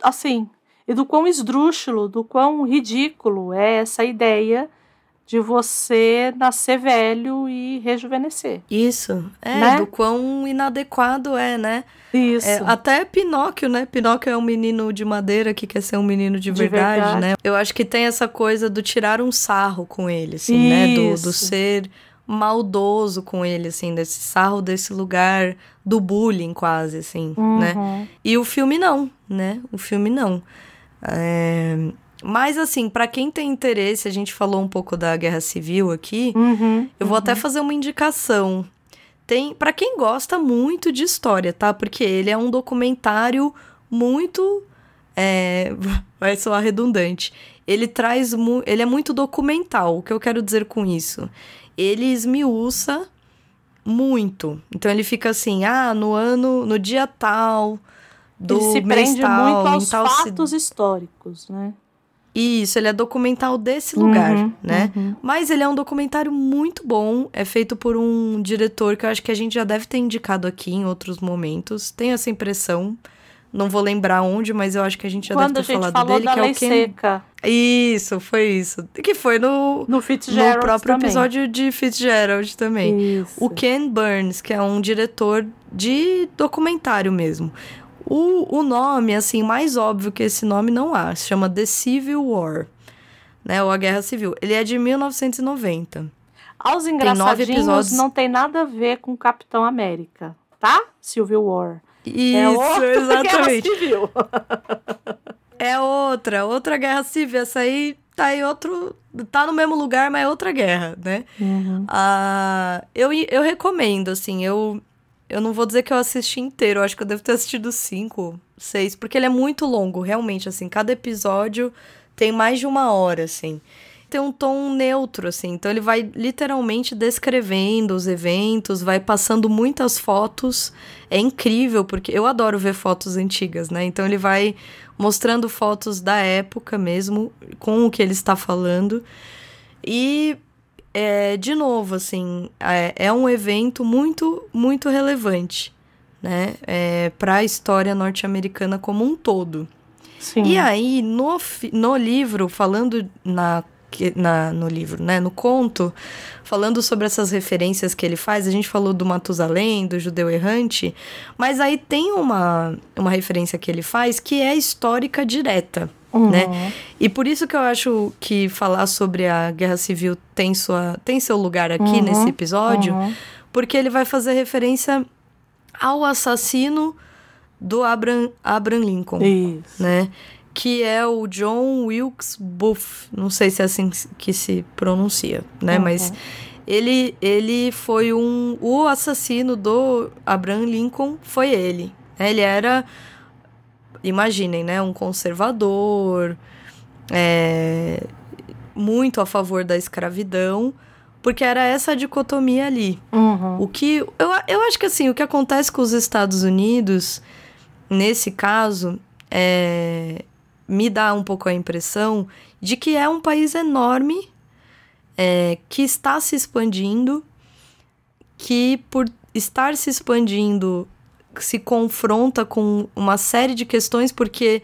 assim, e do quão esdrúxulo, do quão ridículo é essa ideia de você nascer velho e rejuvenescer. Isso, é, né? do quão inadequado é, né? Isso. É, até Pinóquio, né? Pinóquio é um menino de madeira que quer ser um menino de, de verdade, verdade, né? Eu acho que tem essa coisa do tirar um sarro com ele, assim, Isso. né? Do, do ser maldoso com ele, assim, desse sarro desse lugar do bullying, quase, assim, né? uhum. né? E o filme não, né? O filme não. É... Mas, assim, para quem tem interesse, a gente falou um pouco da Guerra Civil aqui, uhum, eu vou uhum. até fazer uma indicação. Tem, para quem gosta muito de história, tá? Porque ele é um documentário muito. É, vai soar redundante. Ele traz. Ele é muito documental. O que eu quero dizer com isso? Ele esmiuça muito. Então ele fica assim, ah, no ano, no dia tal, do ele se mês prende tal, muito aos tal fatos históricos, né? Isso, ele é documental desse lugar, uhum, né? Uhum. Mas ele é um documentário muito bom, é feito por um diretor que eu acho que a gente já deve ter indicado aqui em outros momentos. Tenho essa impressão. Não vou lembrar onde, mas eu acho que a gente já Quando deve ter falado falou dele, da que é o Ken. seca. Isso, foi isso. Que foi no, no, Fitzgerald no próprio também. episódio de Fitzgerald também. Isso. O Ken Burns, que é um diretor de documentário mesmo. O, o nome, assim, mais óbvio que esse nome não há. Se chama The Civil War, né? Ou a Guerra Civil. Ele é de 1990. Aos engraçadinhos episódios... não tem nada a ver com Capitão América, tá? Civil War. Isso, é outra exatamente. É outra, outra Guerra Civil. Essa aí tá em outro... Tá no mesmo lugar, mas é outra guerra, né? Uhum. Ah, eu, eu recomendo, assim, eu eu não vou dizer que eu assisti inteiro, eu acho que eu devo ter assistido cinco, seis, porque ele é muito longo, realmente, assim, cada episódio tem mais de uma hora, assim. Tem um tom neutro, assim, então ele vai literalmente descrevendo os eventos, vai passando muitas fotos. É incrível, porque eu adoro ver fotos antigas, né? Então ele vai mostrando fotos da época mesmo, com o que ele está falando. E é, de novo, assim, é, é um evento muito, muito relevante, né? É, para a história norte-americana como um todo. Sim. E aí, no, no livro, falando na, na, no livro, né? No conto, falando sobre essas referências que ele faz, a gente falou do Matusalém, do judeu errante, mas aí tem uma, uma referência que ele faz que é histórica direta. Uhum. Né? E por isso que eu acho que falar sobre a guerra civil tem, sua, tem seu lugar aqui uhum. nesse episódio, uhum. porque ele vai fazer referência ao assassino do Abraham, Abraham Lincoln, isso. né? Que é o John Wilkes Booth, não sei se é assim que se pronuncia, né? Uhum. Mas ele, ele foi um... O assassino do Abraham Lincoln foi ele. Né? Ele era imaginem, né? Um conservador, é, muito a favor da escravidão, porque era essa dicotomia ali. Uhum. O que. Eu, eu acho que assim, o que acontece com os Estados Unidos, nesse caso, é, me dá um pouco a impressão de que é um país enorme é, que está se expandindo, que por estar se expandindo se confronta com uma série de questões porque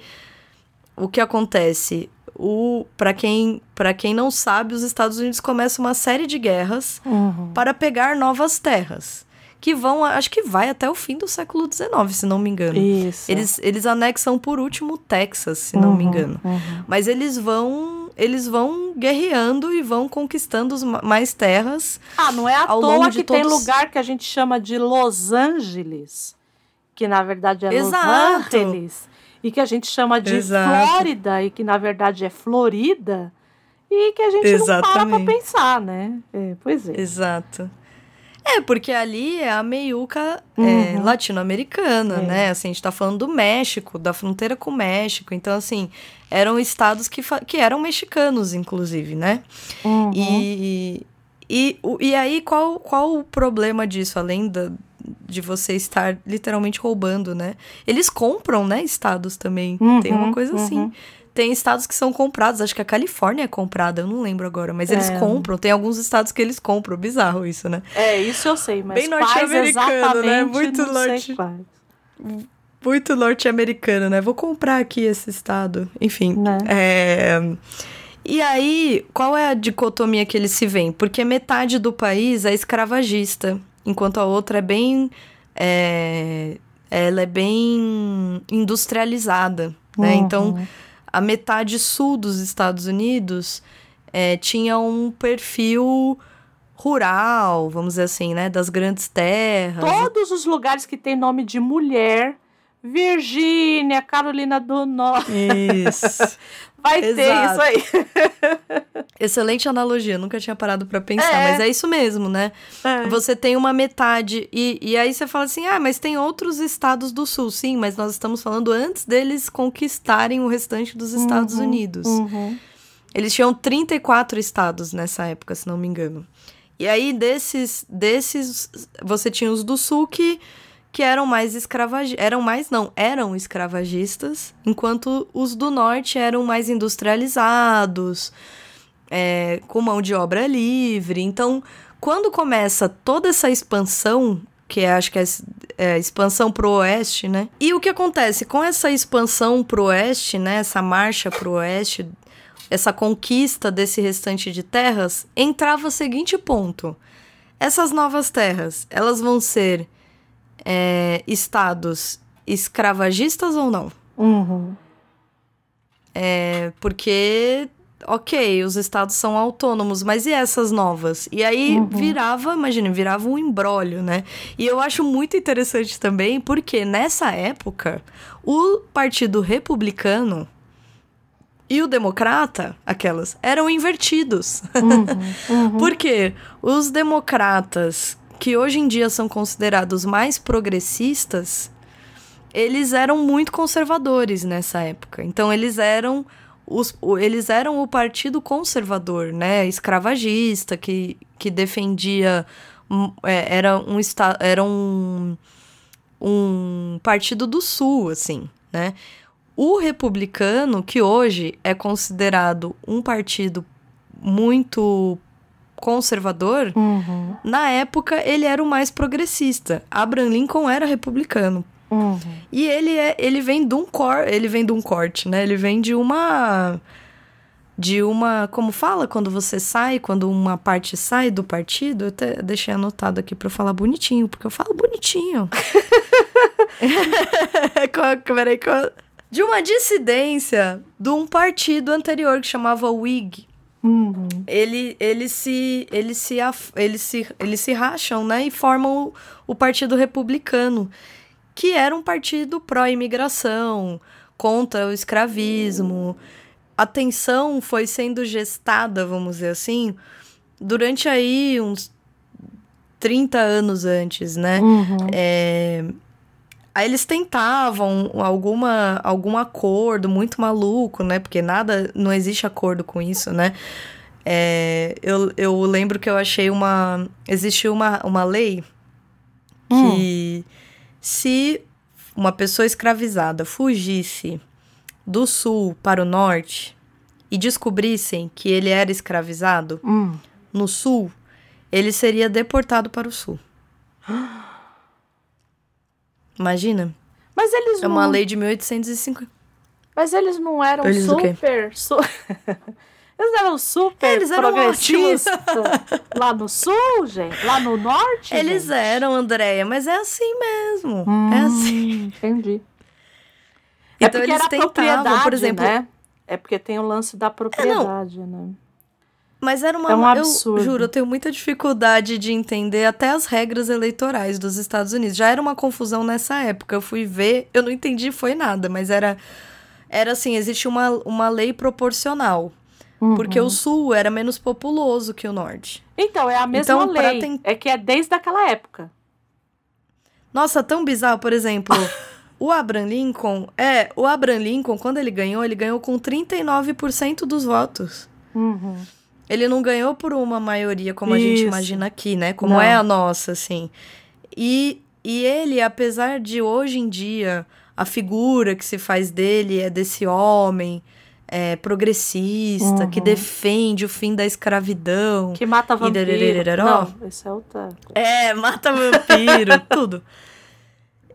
o que acontece o para quem para quem não sabe os Estados Unidos começam uma série de guerras uhum. para pegar novas terras que vão acho que vai até o fim do século XIX se não me engano Isso. eles eles anexam por último Texas se não uhum, me engano uhum. mas eles vão eles vão guerreando e vão conquistando mais terras ah não é à toa que de tem todos... lugar que a gente chama de Los Angeles que na verdade é Exato. Los Angeles, e que a gente chama de Exato. Flórida, e que na verdade é Florida, e que a gente Exatamente. não para pra pensar, né? É, pois é. Exato. É, porque ali é a meiuca é, Uhum. latino-americana, É. né? Assim, a gente tá falando do México, da fronteira com o México. Então, assim, eram estados que, que eram mexicanos, inclusive, né? Uhum. E, e, e aí, qual, qual o problema disso, além da, de você estar literalmente roubando, né? Eles compram, né, estados também. Uhum, Tem uma coisa assim. uhum. Tem estados que são comprados. Acho que a Califórnia é comprada, eu não lembro agora, mas eles É. compram. Tem alguns estados que eles compram. Bizarro isso, né? É, isso eu sei, mas Bem norte-americano, né? Muito norte-. Muito norte-americano, né? Vou comprar aqui esse estado. Enfim. Né? É... E aí, qual é a dicotomia que eles se veem? Porque metade do país é escravagista, enquanto a outra é bem. é, Ela é bem industrializada, né? Uhum. Então, a metade sul dos Estados Unidos é, tinha um perfil rural, vamos dizer assim, né? Das grandes terras. Todos os lugares que tem nome de mulher, Virgínia, Carolina do Norte, Isso. vai ter Exato. isso aí. Excelente analogia, nunca tinha parado pra pensar, É. mas é isso mesmo, né? É. Você tem uma metade, e, e aí você fala assim: ah, mas tem outros estados do sul, sim, mas nós estamos falando antes deles conquistarem o restante dos Estados Unidos. Uhum. Eles tinham 34 estados nessa época, se não me engano. E aí, desses, desses você tinha os do sul que, que eram mais escravagistas. Eram mais, não, eram escravagistas, enquanto os do norte eram mais industrializados, é, com mão de obra livre. Então, quando começa toda essa expansão, que é, acho que é, é expansão pro oeste, né? E o que acontece com essa expansão pro oeste, né? Essa marcha pro oeste, essa conquista desse restante de terras, entrava o seguinte ponto. Essas novas terras, elas vão ser é, estados escravagistas ou não? Uhum. É, porque, ok, os estados são autônomos, mas e essas novas? E aí virava, imagina, virava um embrólio, né? E eu acho muito interessante também, porque nessa época, o Partido Republicano e o Democrata, aquelas, eram invertidos. Porque os democratas, que hoje em dia são considerados mais progressistas, eles eram muito conservadores nessa época. Então eles eram os, eles eram o partido conservador, né, escravagista que, que defendia hum, é, era um era um, um partido do sul, assim, né? O republicano, que hoje é considerado um partido muito conservador, Uhum. na época ele era o mais progressista. Abraham Lincoln era republicano. Uhum. E ele é, ele vem de um cor, ele vem de um corte, né? Ele vem de uma de uma, como fala quando você sai, quando uma parte sai do partido, eu até deixei anotado aqui pra eu falar bonitinho, porque eu falo bonitinho. Peraí, de uma dissidência de um partido anterior que chamava Whig Uhum. ele, ele se eles se eles se eles se racham, né, e formam o, o Partido Republicano, que era um partido pró-imigração, contra o escravismo. A tensão foi sendo gestada, vamos dizer assim, durante aí uns 30 anos antes, né? Uhum. É, Aí eles tentavam alguma, algum acordo muito maluco, né? Porque nada, não existe acordo com isso, né? É, eu, eu lembro que eu achei uma. Existe uma, uma lei que se uma pessoa escravizada fugisse do sul para o norte e descobrissem que ele era escravizado Hum. no sul, ele seria deportado para o sul. Imagina? Mas eles É não, uma lei de 1850. mas eles não eram Eles super, su- Eles eram super Eles eram progressistas lá no sul, gente, lá no norte. Eles gente? eram, Andréia, mas é assim mesmo. É assim. Hum, Entendi. Então é porque eles era tentavam, propriedade, por exemplo. né? É porque tem o lance da propriedade, né? Mas era uma. É um eu absurdo. juro, eu tenho muita dificuldade de entender até as regras eleitorais dos Estados Unidos. Já era uma confusão nessa época. Eu fui ver, eu não entendi, foi nada, mas era. Era assim: existe uma, uma lei proporcional. Porque Uhum. o sul era menos populoso que o norte. Então, é a mesma Então, lei. É que é desde aquela época. Nossa, tão bizarro, por exemplo, o Abraham Lincoln, é, o Abraham Lincoln, quando ele ganhou, ele ganhou com 39% dos votos. Uhum. Ele não ganhou por uma maioria como a gente Isso. imagina aqui, né? Como Não. é a nossa, assim. E, e ele, apesar de hoje em dia a figura que se faz dele é desse homem é, progressista, Uhum. que defende o fim da escravidão. Que mata vampiro. Não, esse é outra. É, mata vampiro, tudo.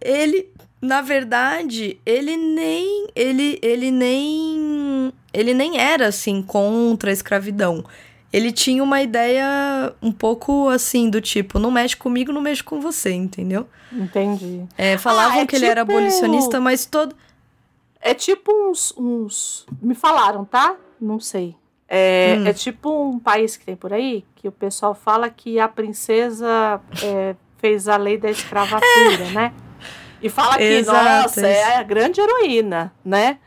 Ele, na verdade, ele nem. Ele, ele nem. Ele nem era assim contra a escravidão. Ele tinha uma ideia um pouco assim, do tipo, não mexe comigo, não mexe com você, entendeu? Entendi. É, falavam é que ele era tipo- abolicionista, mas todo. É tipo uns, uns. Me falaram, tá? Não sei. É, Hum. é tipo um país que tem por aí que o pessoal fala que a princesa é, fez a lei da escravatura, né? E fala que, Exato, nossa, é a grande heroína, né?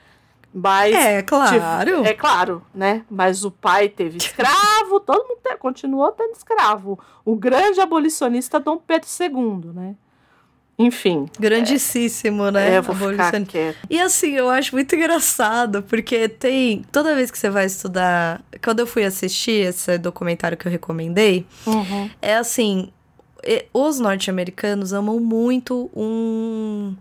Mas. É, claro. tipo, é claro, né? Mas o pai teve escravo, todo mundo te- continuou tendo escravo. O grande abolicionista Dom Pedro II, né? Enfim. Grandíssimo, né? é, vou ficar Abolicionista. E assim, eu acho muito engraçado, porque tem. Toda vez que você vai estudar. Quando eu fui assistir esse documentário que eu recomendei, Uhum. é assim. Os norte-americanos amam muito um,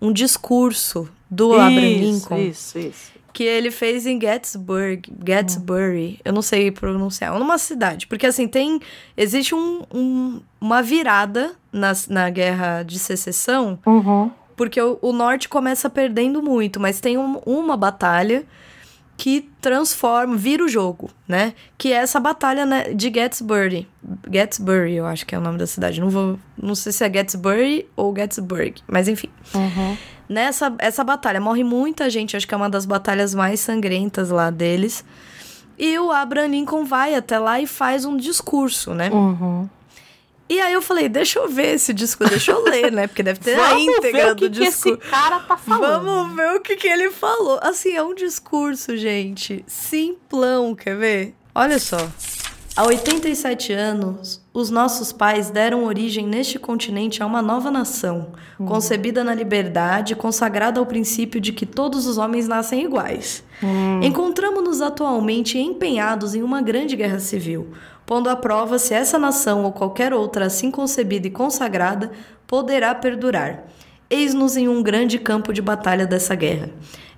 um discurso do Abraham Isso, Lincoln Isso, isso. que ele fez em Gettysburg, Gettysbury, eu não sei pronunciar, numa cidade, porque assim tem existe um, um- uma virada na, na guerra de secessão Uhum. porque o, o norte começa perdendo muito, mas tem um- uma batalha que transforma, vira o jogo, né? Que é essa batalha né, de Gettysbury. Gettysbury, eu acho que é o nome da cidade. Não vou, não sei se é Gettysbury ou Gettysburg, mas enfim. Uhum. Nessa essa batalha morre muita gente, acho que é uma das batalhas mais sangrentas lá deles. E o Abraham Lincoln vai até lá e faz um discurso, né? Uhum. E aí eu falei, deixa eu ver esse discurso, deixa eu ler, né? Porque deve ter a Vamos íntegra ver o do que, que esse cara tá falando. Vamos ver o que, que ele falou. Assim, é um discurso, gente, simplão, quer ver? Olha só. Há 87 anos, os nossos pais deram origem neste continente a uma nova nação, concebida na liberdade, consagrada ao princípio de que todos os homens nascem iguais. Encontramos-nos atualmente empenhados em uma grande guerra civil, pondo à prova se essa nação ou qualquer outra assim concebida e consagrada poderá perdurar. Eis-nos em um grande campo de batalha dessa guerra.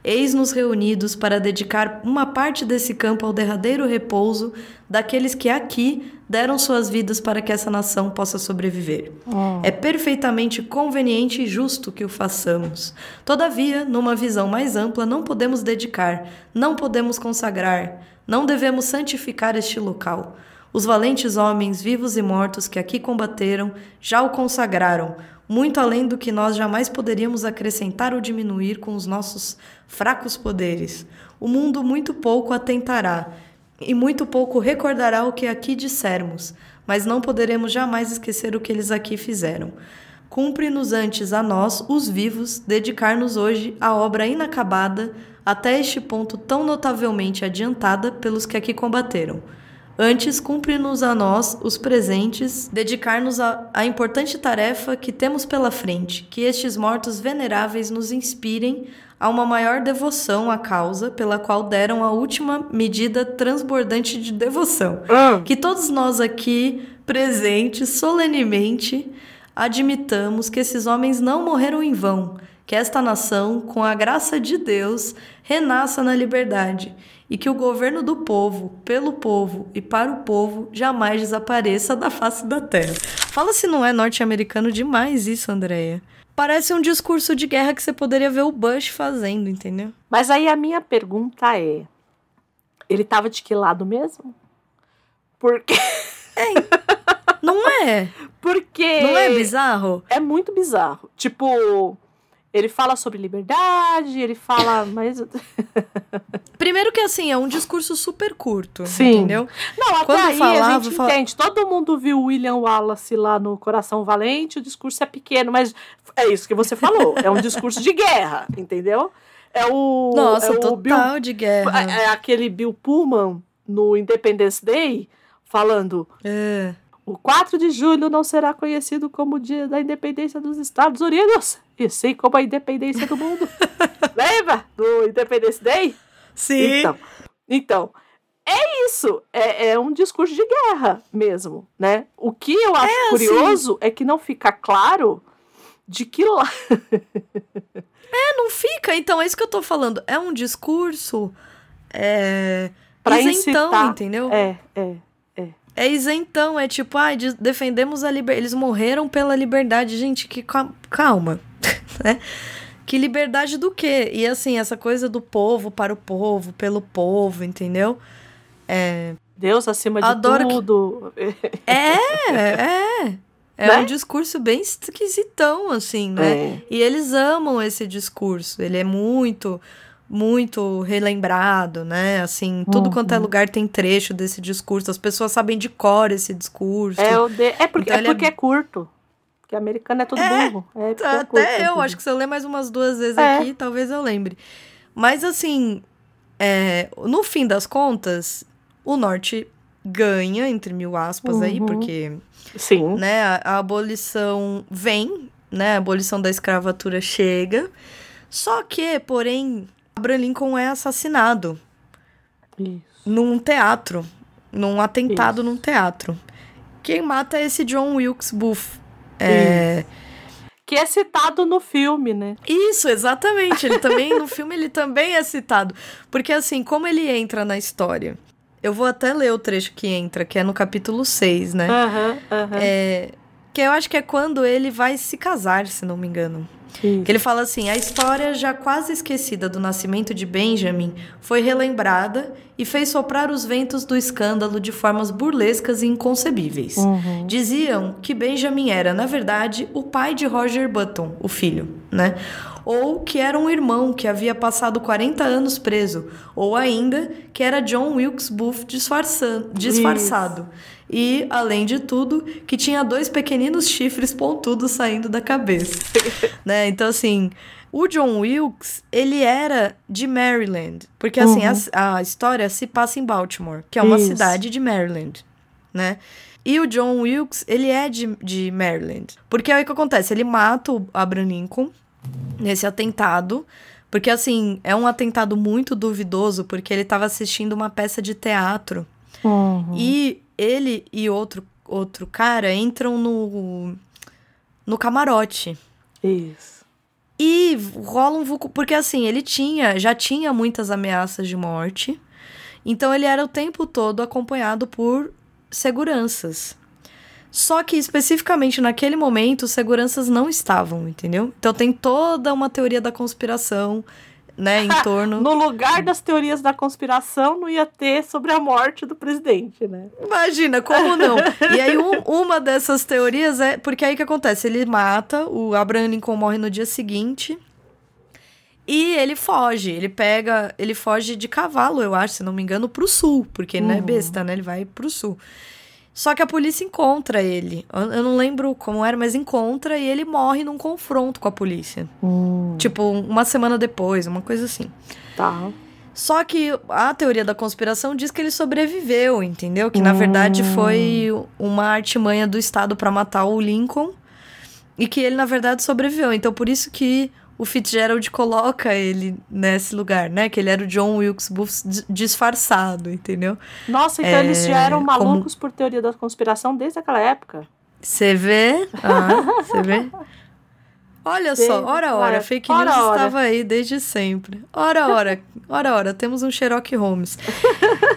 Eis-nos reunidos para dedicar uma parte desse campo ao derradeiro repouso daqueles que aqui deram suas vidas para que essa nação possa sobreviver. É perfeitamente conveniente e justo que o façamos. Todavia, numa visão mais ampla, não podemos dedicar, não podemos consagrar, não devemos santificar este local. Os valentes homens, vivos e mortos, que aqui combateram, já o consagraram, muito além do que nós jamais poderíamos acrescentar ou diminuir com os nossos fracos poderes. O mundo muito pouco atentará, e muito pouco recordará o que aqui dissermos, mas não poderemos jamais esquecer o que eles aqui fizeram. Cumpre-nos antes a nós, os vivos, dedicar-nos hoje à obra inacabada até este ponto tão notavelmente adiantada pelos que aqui combateram. Antes, cumpre-nos a nós, os presentes, dedicar-nos à importante tarefa que temos pela frente, que estes mortos veneráveis nos inspirem a uma maior devoção à causa pela qual deram a última medida transbordante de devoção. Ah, Que todos nós aqui presentes solenemente admitamos que esses homens não morreram em vão, que esta nação, com a graça de Deus, renasça na liberdade e que o governo do povo, pelo povo e para o povo jamais desapareça da face da terra. Fala se não é norte-americano demais isso, Andréia. Parece um discurso de guerra que você poderia ver o Bush fazendo, entendeu? Mas aí a minha pergunta é: ele tava de que lado mesmo? Porque. Não é? Porque. Não é bizarro? É muito bizarro. Tipo, ele fala sobre liberdade, ele fala. Mas. Primeiro que assim, é um discurso super curto, Sim. entendeu? Não, até Quando aí a falava, gente fala- entende. Todo mundo viu o William Wallace lá no Coração Valente, o discurso é pequeno, mas é isso que você falou. é um discurso de guerra, entendeu? É o. Nossa, é o total Bill, de guerra. é, é aquele Bill Pullman no Independence Day falando. É. O 4 de julho não será conhecido como o dia da independência dos Estados Unidos, e sim como a independência do mundo. Lembra do Independence Day? Sim. Então, então, é isso. É, é um discurso de guerra mesmo, né? O que eu acho assim. curioso é que não fica claro de que lá. É, não fica. Então, é isso que eu tô falando. É um discurso é. Pra isentão, incitar- entendeu? É, é. É isentão, é tipo, ai, de- defendemos a liberdade. Eles morreram pela liberdade. Gente, que ca- calma. né? Que liberdade do quê? E assim, essa coisa do povo para o povo, pelo povo, entendeu? É. Deus acima de Adoro que- tudo. É, é. É Né? um discurso bem esquisitão, assim, né? É. E eles amam esse discurso. Ele é muito, muito relembrado, né? Assim, tudo quanto é Uhum. lugar tem trecho desse discurso. As pessoas sabem de cor esse discurso. É, o de... é porque, Então é, é- porque é curto. Porque americano é tudo É, burro. É porque é curto, Até eu, entendeu? acho que se eu ler mais umas duas vezes É. aqui, talvez eu lembre. Mas assim, é, no fim das contas, o norte ganha, entre mil aspas aí, Uhum. porque Sim. né, a, a abolição vem, né? A abolição da escravatura chega. Só que, porém, Abraham Lincoln é assassinado Isso. num teatro, num atentado Isso. num teatro. Quem mata é esse John Wilkes Booth. É, Que é citado no filme, né? Isso, exatamente. Ele também, no filme, ele também é citado. Porque, assim, como ele entra na história? Eu vou até ler o trecho que entra, que é no capítulo 6, né? Aham, aham. É, que eu acho que é quando ele vai se casar, se não me engano. Que ele fala assim: a história já quase esquecida do nascimento de Benjamin foi relembrada e fez soprar os ventos do escândalo de formas burlescas e inconcebíveis. Uhum. Diziam que Benjamin era, na verdade, o pai de Roger Button, o filho, né? Ou que era um irmão que havia passado 40 anos preso, ou ainda que era John Wilkes Booth disfarçado. E, além de tudo, que tinha dois pequeninos chifres pontudos saindo da cabeça, né? Então, assim, o John Wilkes, ele era de Maryland, porque, assim, a, a história se passa em Baltimore, que é uma Isso. cidade de Maryland, né? E o John Wilkes, ele é de, de Maryland. Porque aí o que acontece? Ele mata o Abraham Lincoln nesse atentado. Porque, assim, é um atentado muito duvidoso, porque ele estava assistindo uma peça de teatro. Uhum. E ele e outro, outro cara entram no, no camarote. Isso. E rola um vulco. Porque assim, ele tinha, já tinha muitas ameaças de morte. Então ele era o tempo todo acompanhado por seguranças. Só que especificamente naquele momento, os seguranças não estavam, entendeu? Então tem toda uma teoria da conspiração, né, em torno. No lugar das teorias da conspiração, não ia ter sobre a morte do presidente, né? Imagina, como não? E aí, um- uma dessas teorias é. Porque aí o que acontece? Ele mata, o Abraham Lincoln morre no dia seguinte. E ele foge. Ele pega. Ele foge de cavalo, eu acho, se não me engano, pro sul. Porque ele não é Uhum. besta, né? Ele vai pro sul. Só que a polícia encontra ele. Eu não lembro como era, mas encontra e ele morre num confronto com a polícia. Hum, Tipo, uma semana depois, uma coisa assim. tá. Só que a teoria da conspiração diz que ele sobreviveu, entendeu? Que na verdade foi uma artimanha do Estado pra matar o Lincoln e que ele na verdade sobreviveu. Então por isso que o Fitzgerald coloca ele nesse lugar, né? Que ele era o John Wilkes Booth dis- disfarçado, entendeu? Nossa, então É, eles já eram como- malucos por teoria da conspiração desde aquela época. Você vê? Ah, você vê? Olha só, Desde ora, ora, época. fake news Ora, ora. estava aí desde sempre. Ora, ora, ora, ora, temos um Sherlock Holmes.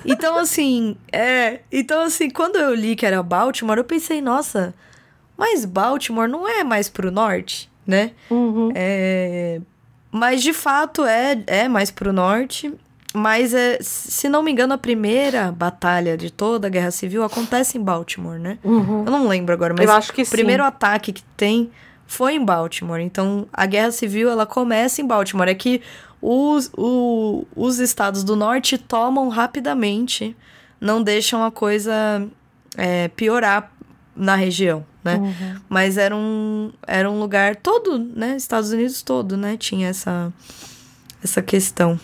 Então, assim, é. Então, assim, quando eu li que era Baltimore, eu pensei, nossa, mas Baltimore não é mais pro norte, né? Uhum. É, mas de fato é, é mais pro norte. Mas, é, se não me engano, a primeira batalha de toda a Guerra Civil acontece em Baltimore, né? Uhum. Eu não lembro agora, mas Eu acho que o sim. primeiro ataque que tem foi em Baltimore. Então, a Guerra Civil, ela começa em Baltimore. É que os, o- os estados do norte tomam rapidamente, não deixam a coisa é, piorar na região, né? Uhum. Mas era um, era um lugar todo, né? Estados Unidos todo, né? Tinha essa, essa questão.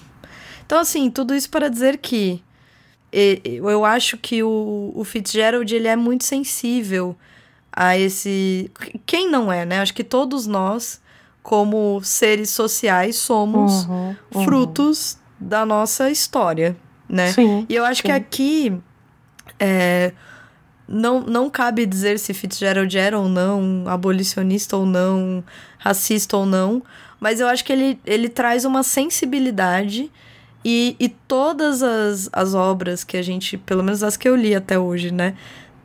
Então, assim, tudo isso para dizer que eu acho que o, o Fitzgerald, ele é muito sensível a esse... Quem não é, né? Acho que todos nós, como seres sociais, somos Uhum. Uhum. frutos da nossa história, né? Sim. E eu acho que Sim. aqui é, não, não cabe dizer se Fitzgerald era ou não, abolicionista ou não, racista ou não, mas eu acho que ele, ele traz uma sensibilidade E, e todas as, as obras que a gente, pelo menos as que eu li até hoje, né?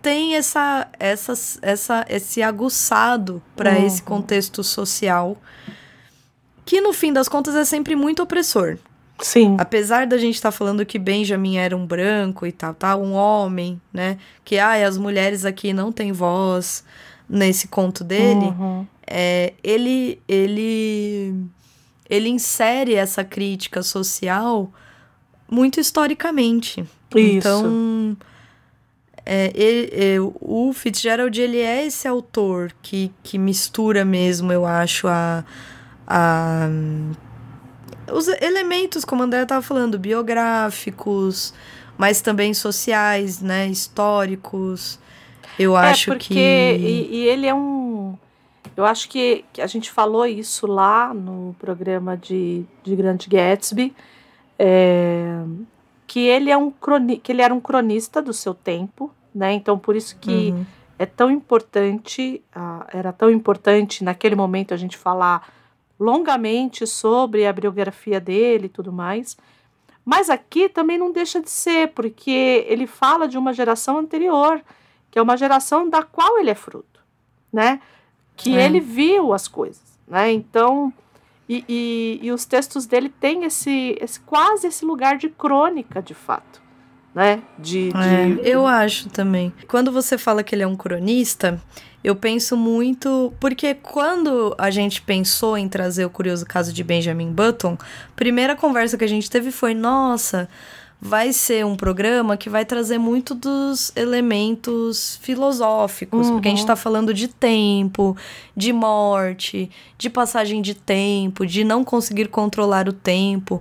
Tem essa, essa, essa, esse aguçado para uhum. esse contexto social que no fim das contas é sempre muito opressor. Sim. Apesar da gente estar tá falando que Benjamin era um branco e tal, tá? Um homem, né? Que, ai, as mulheres aqui não têm voz nesse conto dele. Uhum. É, ele, ele, ele insere essa crítica social muito historicamente. Isso. Então, é, ele, é, o Fitzgerald, ele é esse autor que, que mistura mesmo, eu acho, a... a os elementos, como a André estava falando, biográficos, mas também sociais, né, históricos. Eu é acho porque, que e, e ele é um eu acho que, que, a gente falou isso lá no programa de, de Grande Gatsby, é, que ele é um croni, que ele era um cronista do seu tempo, né? Então por isso que uhum. é tão importante, uh, era tão importante naquele momento a gente falar longamente sobre a biografia dele e tudo mais. Mas aqui também não deixa de ser, porque ele fala de uma geração anterior, que é uma geração da qual ele é fruto, né? Que é. ele viu as coisas, né? Então, e, e, e, os textos dele têm esse, esse quase esse lugar de crônica, de fato, né? De, é, de... Eu acho também. Quando você fala que ele é um cronista, eu penso muito. Porque quando a gente pensou em trazer o curioso caso de Benjamin Button, primeira conversa que a gente teve foi: nossa, vai ser um programa que vai trazer muito dos elementos filosóficos, uhum. porque a gente está falando de tempo, de morte, de passagem de tempo, de não conseguir controlar o tempo.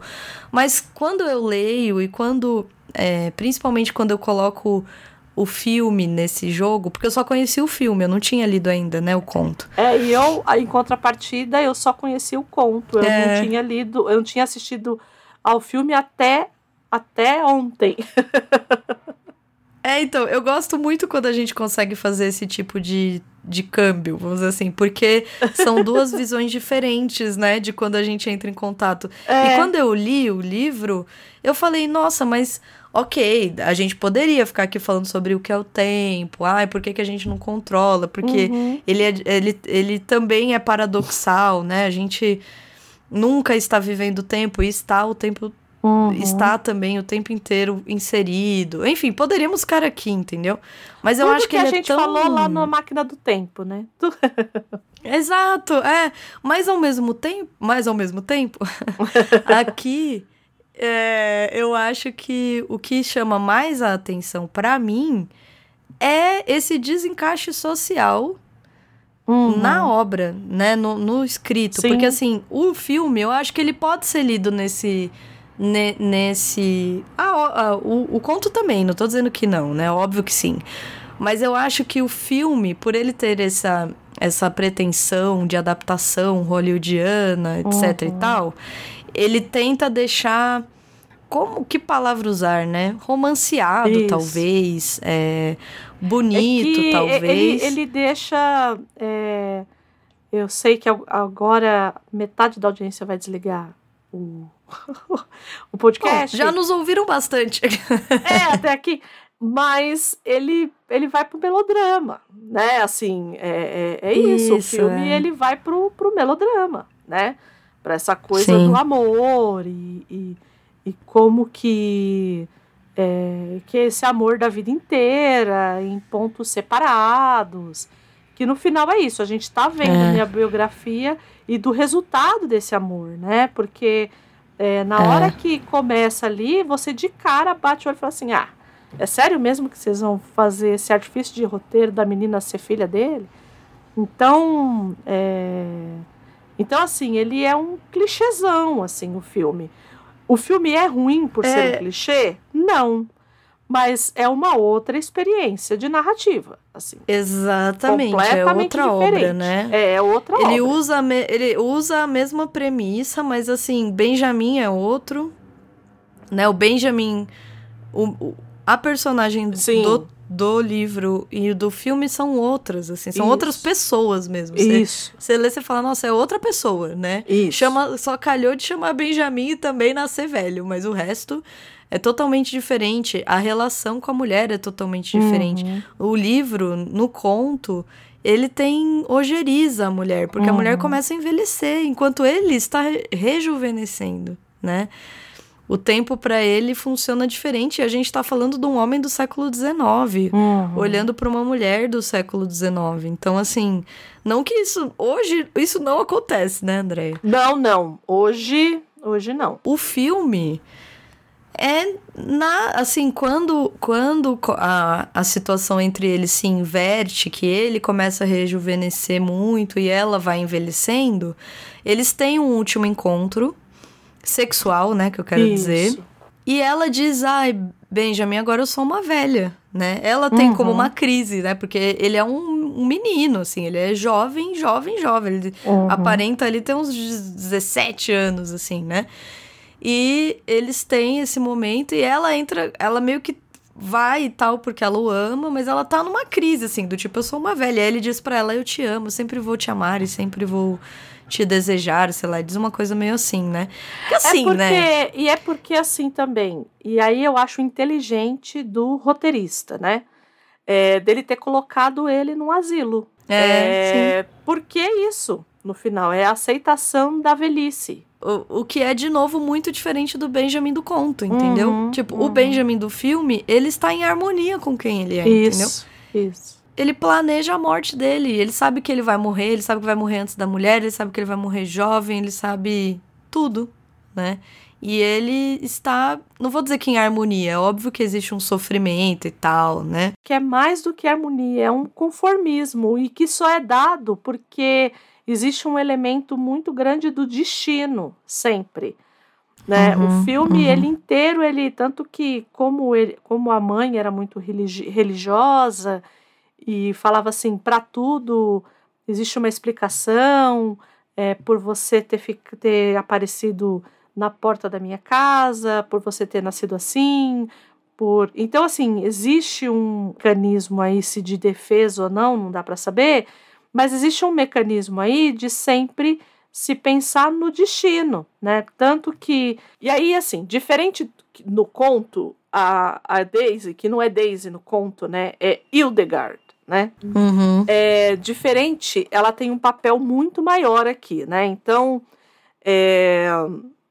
Mas quando eu leio e quando. É, principalmente quando eu coloco o filme nesse jogo, porque eu só conheci o filme, eu não tinha lido ainda, né, o conto. É, e eu, em contrapartida, eu só conheci o conto. Eu é. não tinha lido, eu não tinha assistido ao filme até até ontem. é, então, eu gosto muito quando a gente consegue fazer esse tipo de, de câmbio, vamos dizer assim, porque são duas visões diferentes, né, de quando a gente entra em contato. É. E quando eu li o livro, eu falei, nossa, mas ok, a gente poderia ficar aqui falando sobre o que é o tempo, ai, por que, que a gente não controla, porque uhum. ele, é, ele, ele também é paradoxal, né? A gente nunca está vivendo o tempo e está o tempo. Uhum. Está também o tempo inteiro inserido. Enfim, poderíamos ficar aqui, entendeu? Mas eu Tudo acho que, que a é gente tão... falou lá na máquina do tempo, né? Exato, é. Mas ao mesmo tempo, mas ao mesmo tempo, aqui é, eu acho que o que chama mais a atenção para mim é esse desencaixe social uhum. na obra, né? No, no escrito. Sim. Porque, assim, o filme, eu acho que ele pode ser lido nesse. Ne, nesse. Ah, ah, o, o conto também, não tô dizendo que não, né? Óbvio que sim. Mas eu acho que o filme, por ele ter essa, essa pretensão de adaptação hollywoodiana, etc uhum. e tal, ele tenta deixar como que palavra usar, né? Romanceado, Isso. talvez, é, bonito, é talvez. Ele, ele deixa. É, eu sei que agora metade da audiência vai desligar o, o podcast. Bom, já nos ouviram bastante. é, até aqui. Mas ele, ele vai pro melodrama, né? Assim, é, é, é isso, isso. O filme é. ele vai pro, pro melodrama, né? Pra essa coisa Sim. do amor e, e e como que é, que esse amor da vida inteira em pontos separados que no final é isso a gente está vendo é. minha biografia e do resultado desse amor né porque é, na é. hora que começa ali você de cara bate o olho e fala assim ah é sério mesmo que vocês vão fazer esse artifício de roteiro da menina ser filha dele então é, então assim ele é um clichêzão assim o filme o filme é ruim por é... ser um clichê? Não. Mas é uma outra experiência de narrativa, assim. Exatamente, é outra diferente. obra, né? É, é outra ele obra. Usa, ele usa a mesma premissa, mas assim, Benjamin é outro, né? O Benjamin, o, o a personagem Sim. do do livro e do filme são outras, assim, são Isso. outras pessoas mesmo. Você, Isso. você lê, você fala, nossa, é outra pessoa, né? Isso. Chama, só calhou de chamar Benjamin e também nascer velho, mas o resto é totalmente diferente. A relação com a mulher é totalmente diferente. Uhum. O livro, no conto, ele tem ojeriza a mulher, porque a mulher Uhum. começa a envelhecer, enquanto ele está re- rejuvenescendo, né? O tempo para ele funciona diferente. E a gente tá falando de um homem do século XIX, Uhum. olhando para uma mulher do século XIX. Então, assim, não que isso hoje isso não acontece, né, André? Não, não. Hoje, hoje não. O filme é na assim quando quando a, a situação entre eles se inverte que ele começa a rejuvenescer muito e ela vai envelhecendo eles têm um último encontro sexual né que eu quero dizer Isso. e ela diz ai Benjamin agora eu sou uma velha né ela tem Uhum. como uma crise né porque ele é um, um menino assim ele é jovem jovem jovem ele Uhum. aparenta ali ter uns 17 anos assim né e eles têm esse momento e ela entra, ela meio que vai e tal porque ela o ama, mas ela tá numa crise assim, do tipo eu sou uma velha. Aí ele diz pra ela eu te amo, sempre vou te amar e sempre vou te desejar, sei lá, diz uma coisa meio assim, né? Que assim, é porque, né? E é porque assim também. E aí eu acho inteligente do roteirista, né? É, dele ter colocado ele num asilo. É, Porque é isso, no final. É a aceitação da velhice. O, o que é, de novo, muito diferente do Benjamin do conto, entendeu? Uhum, tipo, o uhum. Benjamin do filme, ele está em harmonia com quem ele é, entendeu? isso, isso. ele planeja a morte dele. Ele sabe que ele vai morrer, ele sabe que vai morrer antes da mulher, ele sabe que ele vai morrer jovem, ele sabe tudo, né? E ele está, não vou dizer que em harmonia, é óbvio que existe um sofrimento e tal, né? Que é mais do que harmonia, é um conformismo. E que só é dado porque existe um elemento muito grande do destino, sempre. Né? Uhum, o filme, uhum. ele inteiro, ele tanto que como ele, como a mãe era muito religi- religiosa e falava assim, para tudo existe uma explicação, é, por você ter, ter aparecido na porta da minha casa, por você ter nascido assim, por então assim existe um mecanismo aí se de defesa ou não, não dá para saber, mas existe um mecanismo aí de sempre se pensar no destino, né? Tanto que. E aí, assim, diferente no conto, a, a Daisy, que não é Daisy no conto, né? É Hildegard, né? Uhum. É diferente, ela tem um papel muito maior aqui, né? Então, é,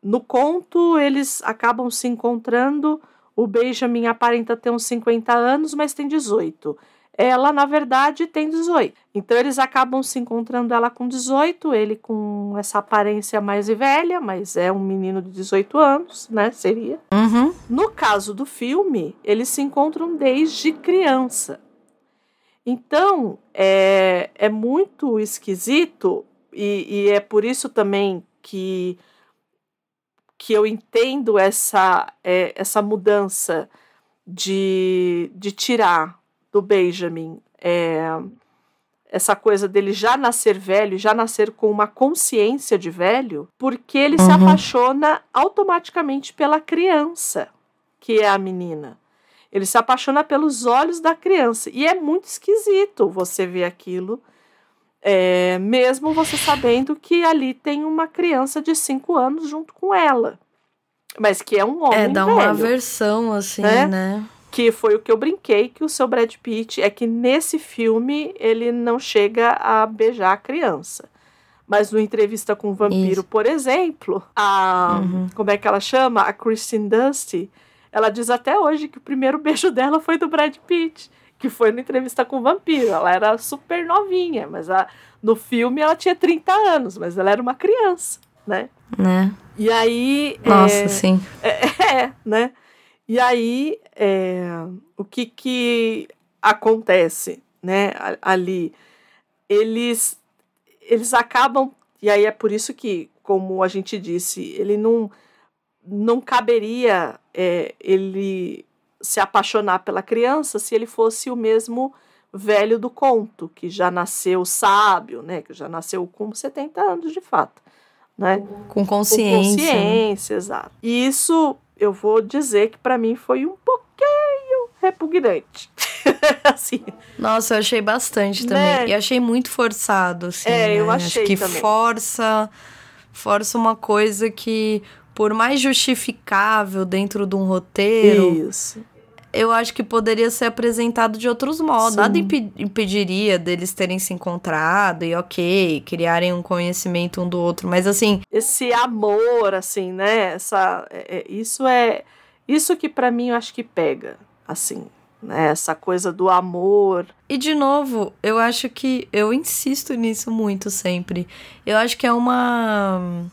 no conto, eles acabam se encontrando. O Benjamin aparenta ter uns 50 anos, mas tem 18 ela na verdade tem 18. Então eles acabam se encontrando ela com 18, ele com essa aparência mais velha, mas é um menino de 18 anos, né? Seria. Uhum. No caso do filme, eles se encontram desde criança. Então é, é muito esquisito, e, e é por isso também que, que eu entendo essa, é, essa mudança de, de tirar do Benjamin é, essa coisa dele já nascer velho, já nascer com uma consciência de velho, porque ele se Uhum. apaixona automaticamente pela criança, que é a menina. Ele se apaixona pelos olhos da criança. E é muito esquisito você ver aquilo, é, mesmo você sabendo que ali tem uma criança de 5 anos junto com ela. Mas que é um homem É, dá velho uma aversão, assim, né? né? Que foi o que eu brinquei que o seu Brad Pitt é que nesse filme ele não chega a beijar a criança. Mas no entrevista com o vampiro, Isso. por exemplo, a Uhum. como é que ela chama? A Kristen Dusty, ela diz até hoje que o primeiro beijo dela foi do Brad Pitt, que foi na entrevista com o vampiro. Ela era super novinha, mas a- no filme ela tinha 30 anos, mas ela era uma criança, né? Né? E aí Nossa, é, sim. é, né? E aí, é, o que que acontece, né, ali? Eles, eles acabam, e aí é por isso que, como a gente disse, ele não, não caberia é, ele se apaixonar pela criança se ele fosse o mesmo velho do conto, que já nasceu sábio, né, que já nasceu com 70 anos de fato, né? Com com consciência. né? consciência, exato. E isso eu vou dizer que para mim foi um pouquinho repugnante. assim. Nossa, eu achei bastante também. Né? E achei muito forçado, assim. É, né? eu achei Acho que também. força, força uma coisa que, por mais justificável dentro de um roteiro. Isso. Eu acho que poderia ser apresentado de outros modos. Sim. Nada imp impediria deles terem se encontrado e, ok, criarem um conhecimento um do outro. Mas, assim. Esse amor, assim, né? Essa, é, é isso é. Isso que para mim eu acho que pega, assim né? Essa coisa do amor. E de novo, eu acho que eu insisto nisso muito sempre. Eu acho que é uma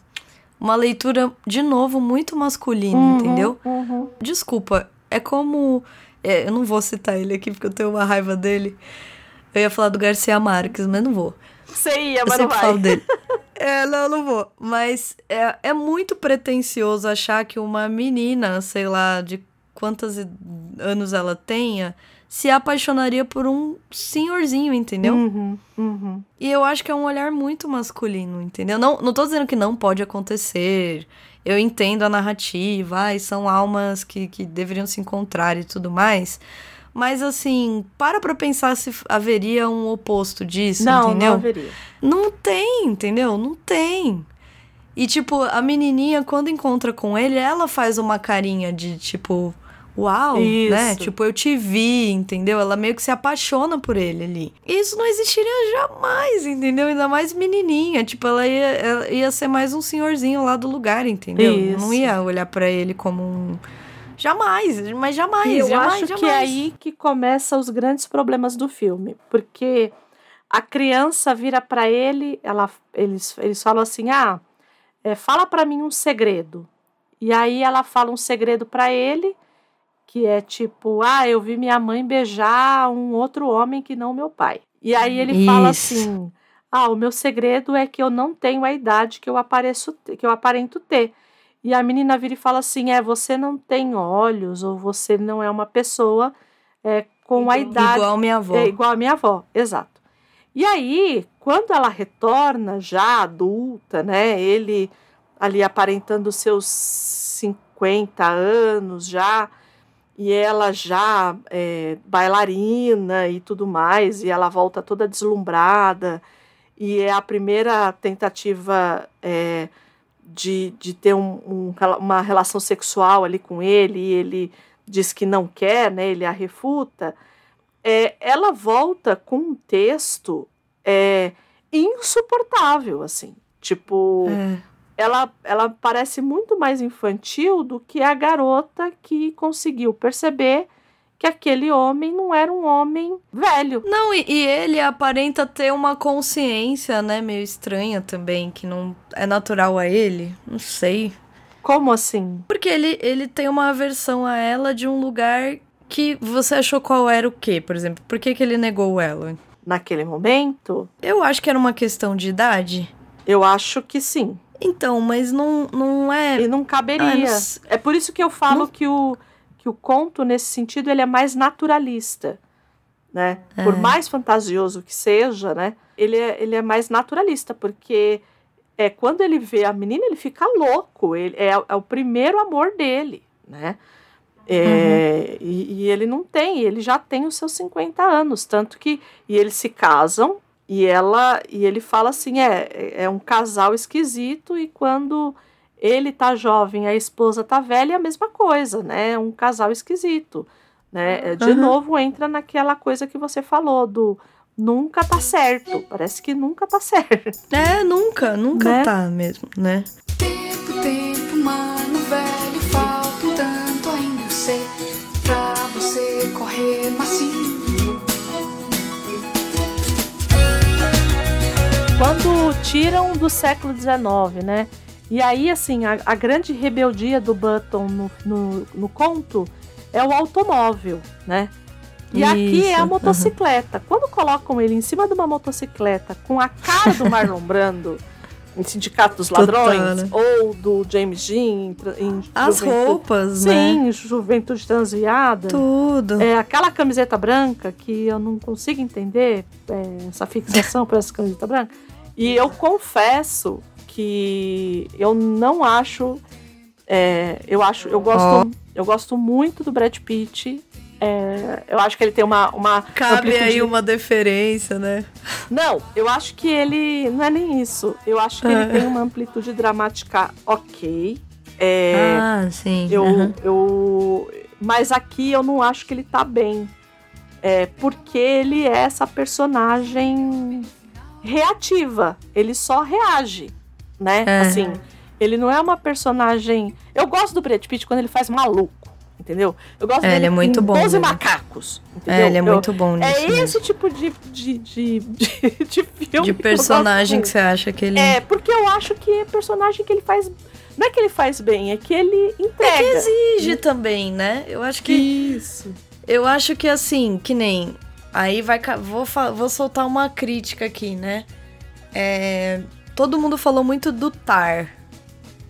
uma leitura de novo muito masculina, uhum, entendeu? Uhum. Desculpa, é como é, eu não vou citar ele aqui porque eu tenho uma raiva dele. Eu ia falar do Garcia Marques, mas não vou. Você ia, mas eu não vai. Falo dele. é, não, não vou. Mas é, é muito pretencioso achar que uma menina, sei lá, de quantos anos ela tenha, se apaixonaria por um senhorzinho, entendeu? Uhum, uhum. E eu acho que é um olhar muito masculino, entendeu? Não, não tô dizendo que não pode acontecer. Eu entendo a narrativa, e são almas que, que deveriam se encontrar e tudo mais. Mas assim, para pra pensar se haveria um oposto disso, não, entendeu? Não, haveria. Não tem, entendeu? Não tem. E tipo, a menininha, quando encontra com ele, ela faz uma carinha de tipo uau, né? Isso. né? Tipo, eu te vi, entendeu? Ela meio que se apaixona por ele ali. Isso não existiria jamais, entendeu? Ainda mais menininha. Tipo, ela ia, ela ia ser mais um senhorzinho lá do lugar, entendeu? Isso. Não ia olhar para ele como um. Jamais, mas jamais, eu jamais, acho jamais. que é aí que começa os grandes problemas do filme, porque a criança vira para ele, ela, eles, eles falam assim, ah, é, fala para mim um segredo. E aí ela fala um segredo para ele que é tipo, ah, eu vi minha mãe beijar um outro homem que não meu pai. E aí ele Isso. fala assim: "Ah, o meu segredo é que eu não tenho a idade que eu apareço que eu aparento ter". E a menina vira e fala assim: "É, você não tem olhos ou você não é uma pessoa é, com igual, a idade igual a minha avó". É, igual a minha avó, exato. E aí, quando ela retorna já adulta, né, ele ali aparentando seus 50 anos já, e ela já é, bailarina e tudo mais, e ela volta toda deslumbrada, e é a primeira tentativa é, de, de ter um, um, uma relação sexual ali com ele, e ele diz que não quer, né, ele a refuta, é, ela volta com um texto é, insuportável, assim, tipo... É ela, ela parece muito mais infantil do que a garota que conseguiu perceber que aquele homem não era um homem velho. Não, e, e, ele aparenta ter uma consciência, né, meio estranha também, que não é natural a ele. Não sei. Como assim? Porque ele, ele tem uma aversão a ela de um lugar que você achou qual era o quê, por exemplo? Por que, que ele negou ela? Naquele momento? Eu acho que era uma questão de idade. Eu acho que sim. Então, mas não, não é. E não caberia. Não... É por isso que eu falo não... que, o, que o conto, nesse sentido, ele é mais naturalista. Né? É. Por mais fantasioso que seja, né? Ele é, ele é mais naturalista, porque é quando ele vê a menina, ele fica louco. Ele é, é o primeiro amor dele, né? É, uhum. e, e, ele não tem, ele já tem os seus 50 anos, tanto que e eles se casam e ela e ele fala assim, é, é um casal esquisito e quando ele tá jovem, a esposa tá velha, é a mesma coisa, né? É um casal esquisito, né? É, de uhum. novo entra naquela coisa que você falou do nunca tá certo. Parece que nunca tá certo. É, nunca, nunca né? tá mesmo, né? Tempo, tempo, mano, velho, quando tiram do século XIX, né? E aí, assim, a, a grande rebeldia do Button no, no, no, conto é o automóvel, né? E Isso, aqui é a motocicleta. Quando colocam ele em cima de uma motocicleta com a cara do Marlon Brando, em Sindicato dos Ladrões, né? ou do James Dean, em, As roupas, Sim, né? Juventude Transviada. Tudo. É, aquela camiseta branca que eu não consigo entender, é, essa fixação por essa camiseta branca. E eu confesso que eu não acho. É, eu acho. Eu gosto, oh. eu gosto muito do Brad Pitt É, eu acho que ele tem uma. uma Cabe aí uma deferência, né? Não, eu acho que ele. Não é nem isso. Eu acho que Ah. ele tem uma amplitude dramática ok. É, ah, sim. eu, aham. eu. Mas aqui eu não acho que ele tá bem. É porque ele é essa personagem reativa. Ele só reage, né? É. Assim, ele não é uma personagem. Eu gosto do Brad Pitt quando ele faz maluco, entendeu? Eu gosto É, dele ele é muito em bom, 12 né? macacos, entendeu? É, ele é muito bom nisso. é mesmo. esse tipo de, de, de, de, de filme. De que personagem que gosto você acha que ele. É, porque eu acho que é personagem que ele faz. Não é que ele faz bem, é que ele entrega. exige também, né? Eu acho que. Isso. Eu acho que assim, que nem. Aí vai. Vou, vou soltar uma crítica aqui, né? É, todo mundo falou muito do Tar,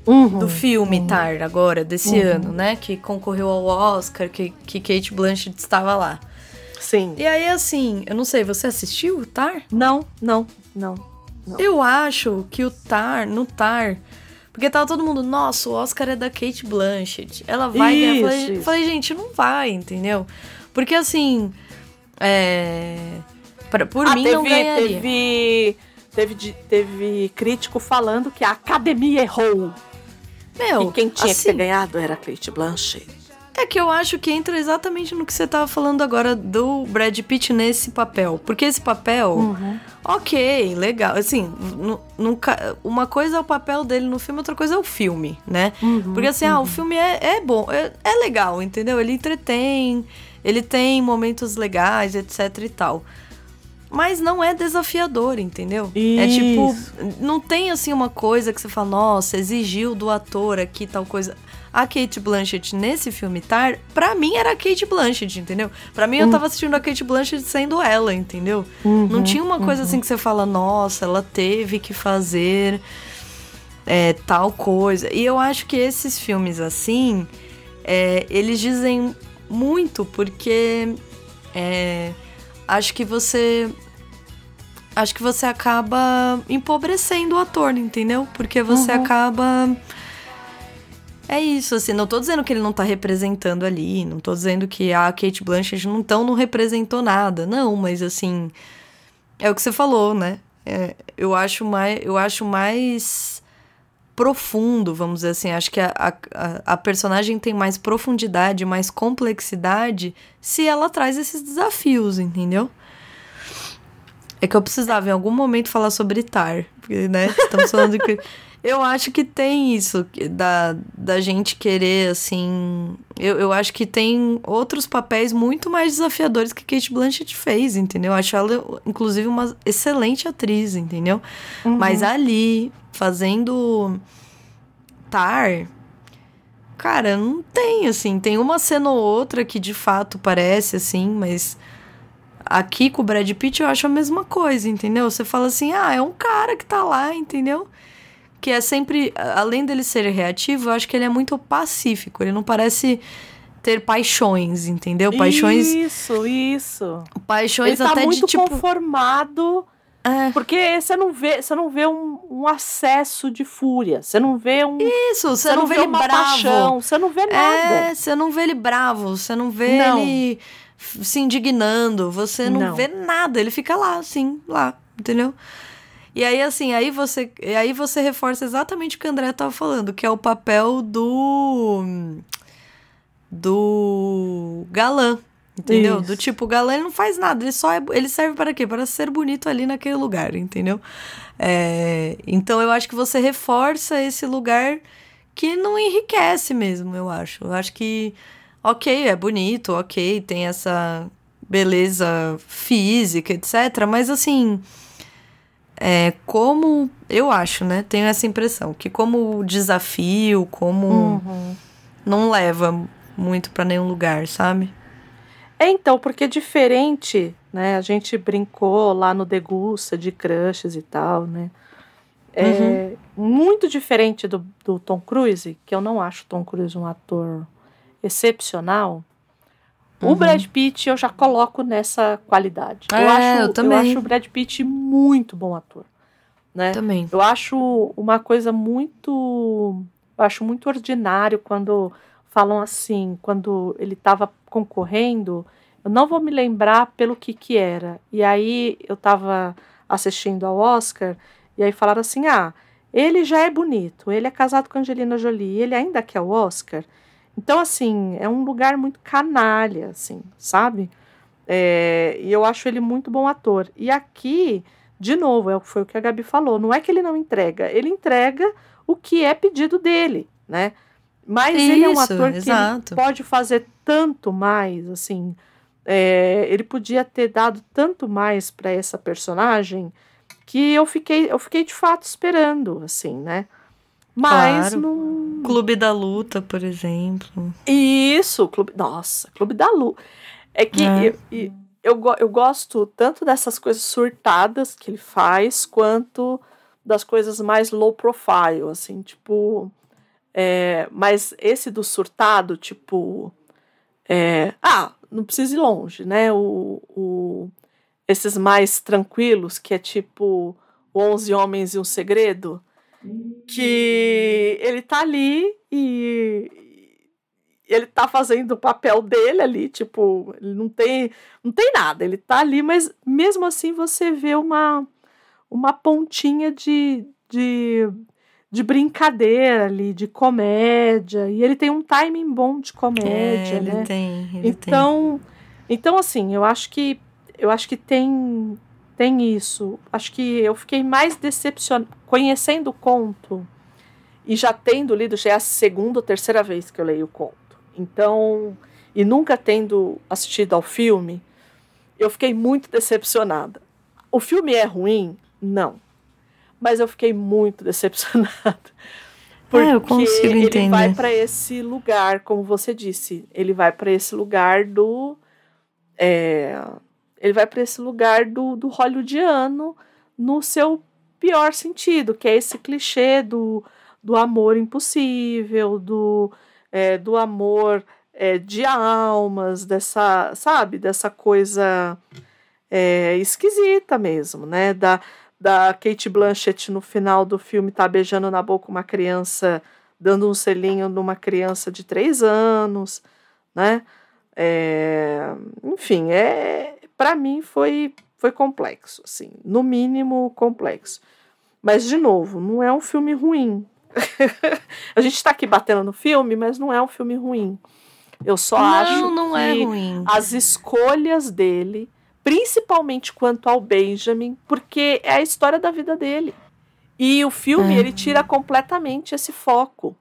Uhum. do filme Tar, agora, desse Uhum. ano, né? Que concorreu ao Oscar, que, que Kate Blanchett estava lá. Sim. E aí, assim, eu não sei, você assistiu o Tar? Não, não, não. Não. Eu acho que o Tar, no Tar. Porque tava todo mundo, nossa, o Oscar é da Kate Blanchett. Ela vai ganhar. Eu Falei, Isso, isso. falei, gente, não vai, entendeu? Porque assim. É. pra- por Ah, mim teve, não ganharia. Teve, teve, teve crítico falando que a academia errou. Meu, e quem tinha que assim, ter ganhado era a Kate Blanchett. É que eu acho que entra exatamente no que você tava falando agora do Brad Pitt nesse papel. Porque esse papel, Uhum. ok, legal. Assim, nu- nunca, uma coisa é o papel dele no filme, outra coisa é o filme, né? Uhum, Porque assim, ah, o filme é, é bom, é, é legal, entendeu? Ele entretém, ele tem momentos legais, etc e tal. Mas não é desafiador, entendeu? É tipo, Isso. não tem assim uma coisa que você fala, nossa, exigiu do ator aqui tal coisa. A Kate Blanchett nesse filme Tar, pra mim era a Kate Blanchett, entendeu? Pra mim eu tava assistindo a Kate Blanchett sendo ela, entendeu? não tinha uma coisa assim que você fala, nossa, ela teve que fazer é, tal coisa. E eu acho que esses filmes assim, é, eles dizem muito porque é, acho que você acho que você acaba empobrecendo o ator, entendeu? Porque você acaba é isso, assim, não tô dizendo que ele não tá representando ali, não tô dizendo que a Kate Blanchett não, então, não representou nada, não, mas assim, é o que você falou, né? É, eu, acho mais, eu acho mais profundo, vamos dizer assim. Acho que a, a, a personagem tem mais profundidade, mais complexidade se ela traz esses desafios, entendeu? É que eu precisava em algum momento falar sobre Tar, porque, né? Estamos falando que. Eu acho que tem isso, da, da gente querer, assim. Eu, eu acho que tem outros papéis muito mais desafiadores que Kate Blanchett fez, entendeu? Eu acho ela, inclusive, uma excelente atriz, entendeu? Mas ali, fazendo Tar. Cara, não tem, assim. Tem uma cena ou outra que de fato parece, assim, mas. Aqui com o Brad Pitt eu acho a mesma coisa, entendeu? Você fala assim, ah, é um cara que tá lá, entendeu? Que é sempre, além dele ser reativo, eu acho que ele é muito pacífico. Ele não parece ter paixões, entendeu? Paixões, Isso, isso. paixões Ele tá até muito de tipo. conformado. É, Porque você não vê, você não vê um, um acesso de fúria. Você não vê um. isso, você, não, vê ele uma bravo. paixão. Você não vê nada. É, você não vê ele bravo, você não vê Não. ele se indignando, você não, Não. vê nada, ele fica lá, assim, lá, entendeu? E aí, assim, aí você, aí você reforça exatamente o que o André tava falando, que é o papel do. do galã. Entendeu? Isso. Do tipo, o galã ele não faz nada, ele só é, ele serve para quê? Para ser bonito ali naquele lugar, entendeu? É, então eu acho que você reforça esse lugar que não enriquece mesmo, eu acho. Eu acho que, ok, é bonito, ok, tem essa beleza física, etc. Mas assim, é, como eu acho, né? Tenho essa impressão que como desafio, como Uhum. não leva muito pra nenhum lugar, sabe? É, então, porque é diferente, né? A gente brincou lá no Degusta de crushes e tal, né? É muito diferente do, do Tom Cruise, que eu não acho o Tom Cruise um ator excepcional. O Uhum. Brad Pitt eu já coloco nessa qualidade. É, eu, acho, eu também. acho o Brad Pitt muito bom ator, né? Também. Eu acho uma coisa muito. Eu acho muito ordinário quando falam assim, quando ele estava concorrendo, eu não vou me lembrar pelo que que era. E aí eu estava assistindo ao Oscar e aí falaram assim: "Ah, ele já é bonito, ele é casado com Angelina Jolie, ele ainda quer o Oscar". Então assim, é um lugar muito canalha, assim, sabe? É, e eu acho ele muito bom ator. E aqui, de novo, é, foi o que a Gabi falou, não é que ele não entrega, ele entrega o que é pedido dele, né? Mas Isso, ele é um ator que pode fazer tanto mais, assim. É, ele podia ter dado tanto mais para essa personagem que eu fiquei, eu fiquei de fato esperando, assim, né? Mas claro. não... Clube da Luta, por exemplo. Isso, clube. Nossa, Clube da Luta. É que é. Eu, eu, eu gosto tanto dessas coisas surtadas que ele faz, quanto das coisas mais low profile, assim, tipo. É, mas esse do surtado, tipo. É, ah, não precisa ir longe, né? O, o, esses mais tranquilos, que é tipo Onze Homens e um Segredo, que ele tá ali e ele tá fazendo o papel dele ali, tipo, ele não tem, não tem nada, ele tá ali, mas mesmo assim você vê uma uma pontinha de, de, de brincadeira ali, de comédia. E ele tem um timing bom de comédia, é, ele né? Tem, ele então, tem. então assim, eu acho que eu acho que tem tem isso. Acho que eu fiquei mais decepcionada conhecendo o conto e já tendo lido, já é a segunda ou terceira vez que eu leio o conto. Então, e nunca tendo assistido ao filme, eu fiquei muito decepcionada. O filme é ruim? Não. Mas eu fiquei muito decepcionada. Porque é, eu consigo ele entender. vai para esse lugar, como você disse, ele vai para esse lugar do. É, ele vai para esse lugar do, do hollywoodiano no seu pior sentido, que é esse clichê do, do amor impossível, do, é, do amor é, de almas, dessa, sabe, dessa coisa é, esquisita mesmo, né? Da, da Kate Blanchett no final do filme tá beijando na boca uma criança, dando um selinho numa criança de três anos, né? É, enfim, é para mim foi foi complexo, assim, no mínimo complexo. Mas de novo, não é um filme ruim. a gente está aqui batendo no filme, mas não é um filme ruim. Eu só não, acho não é que é ruim. as escolhas dele principalmente quanto ao Benjamin, porque é a história da vida dele. E o filme é. ele tira completamente esse foco.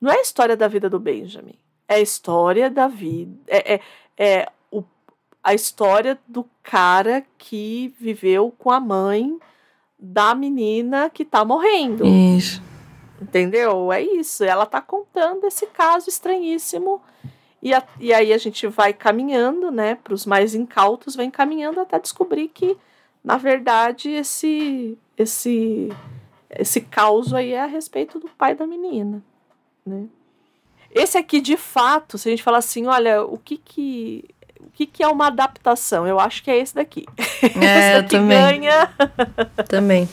Não é a história da vida do Benjamin, é a história da vida, é, é, é o, a história do cara que viveu com a mãe da menina que tá morrendo. Isso. Entendeu? É isso. Ela tá contando esse caso estranhíssimo e, a, e aí a gente vai caminhando, né, para os mais incautos, vem caminhando até descobrir que, na verdade, esse esse esse caos aí é a respeito do pai da menina, né? Esse aqui, de fato, se a gente falar assim, olha, o que que o que, que é uma adaptação? Eu acho que é esse daqui. É, esse daqui também. ganha. também.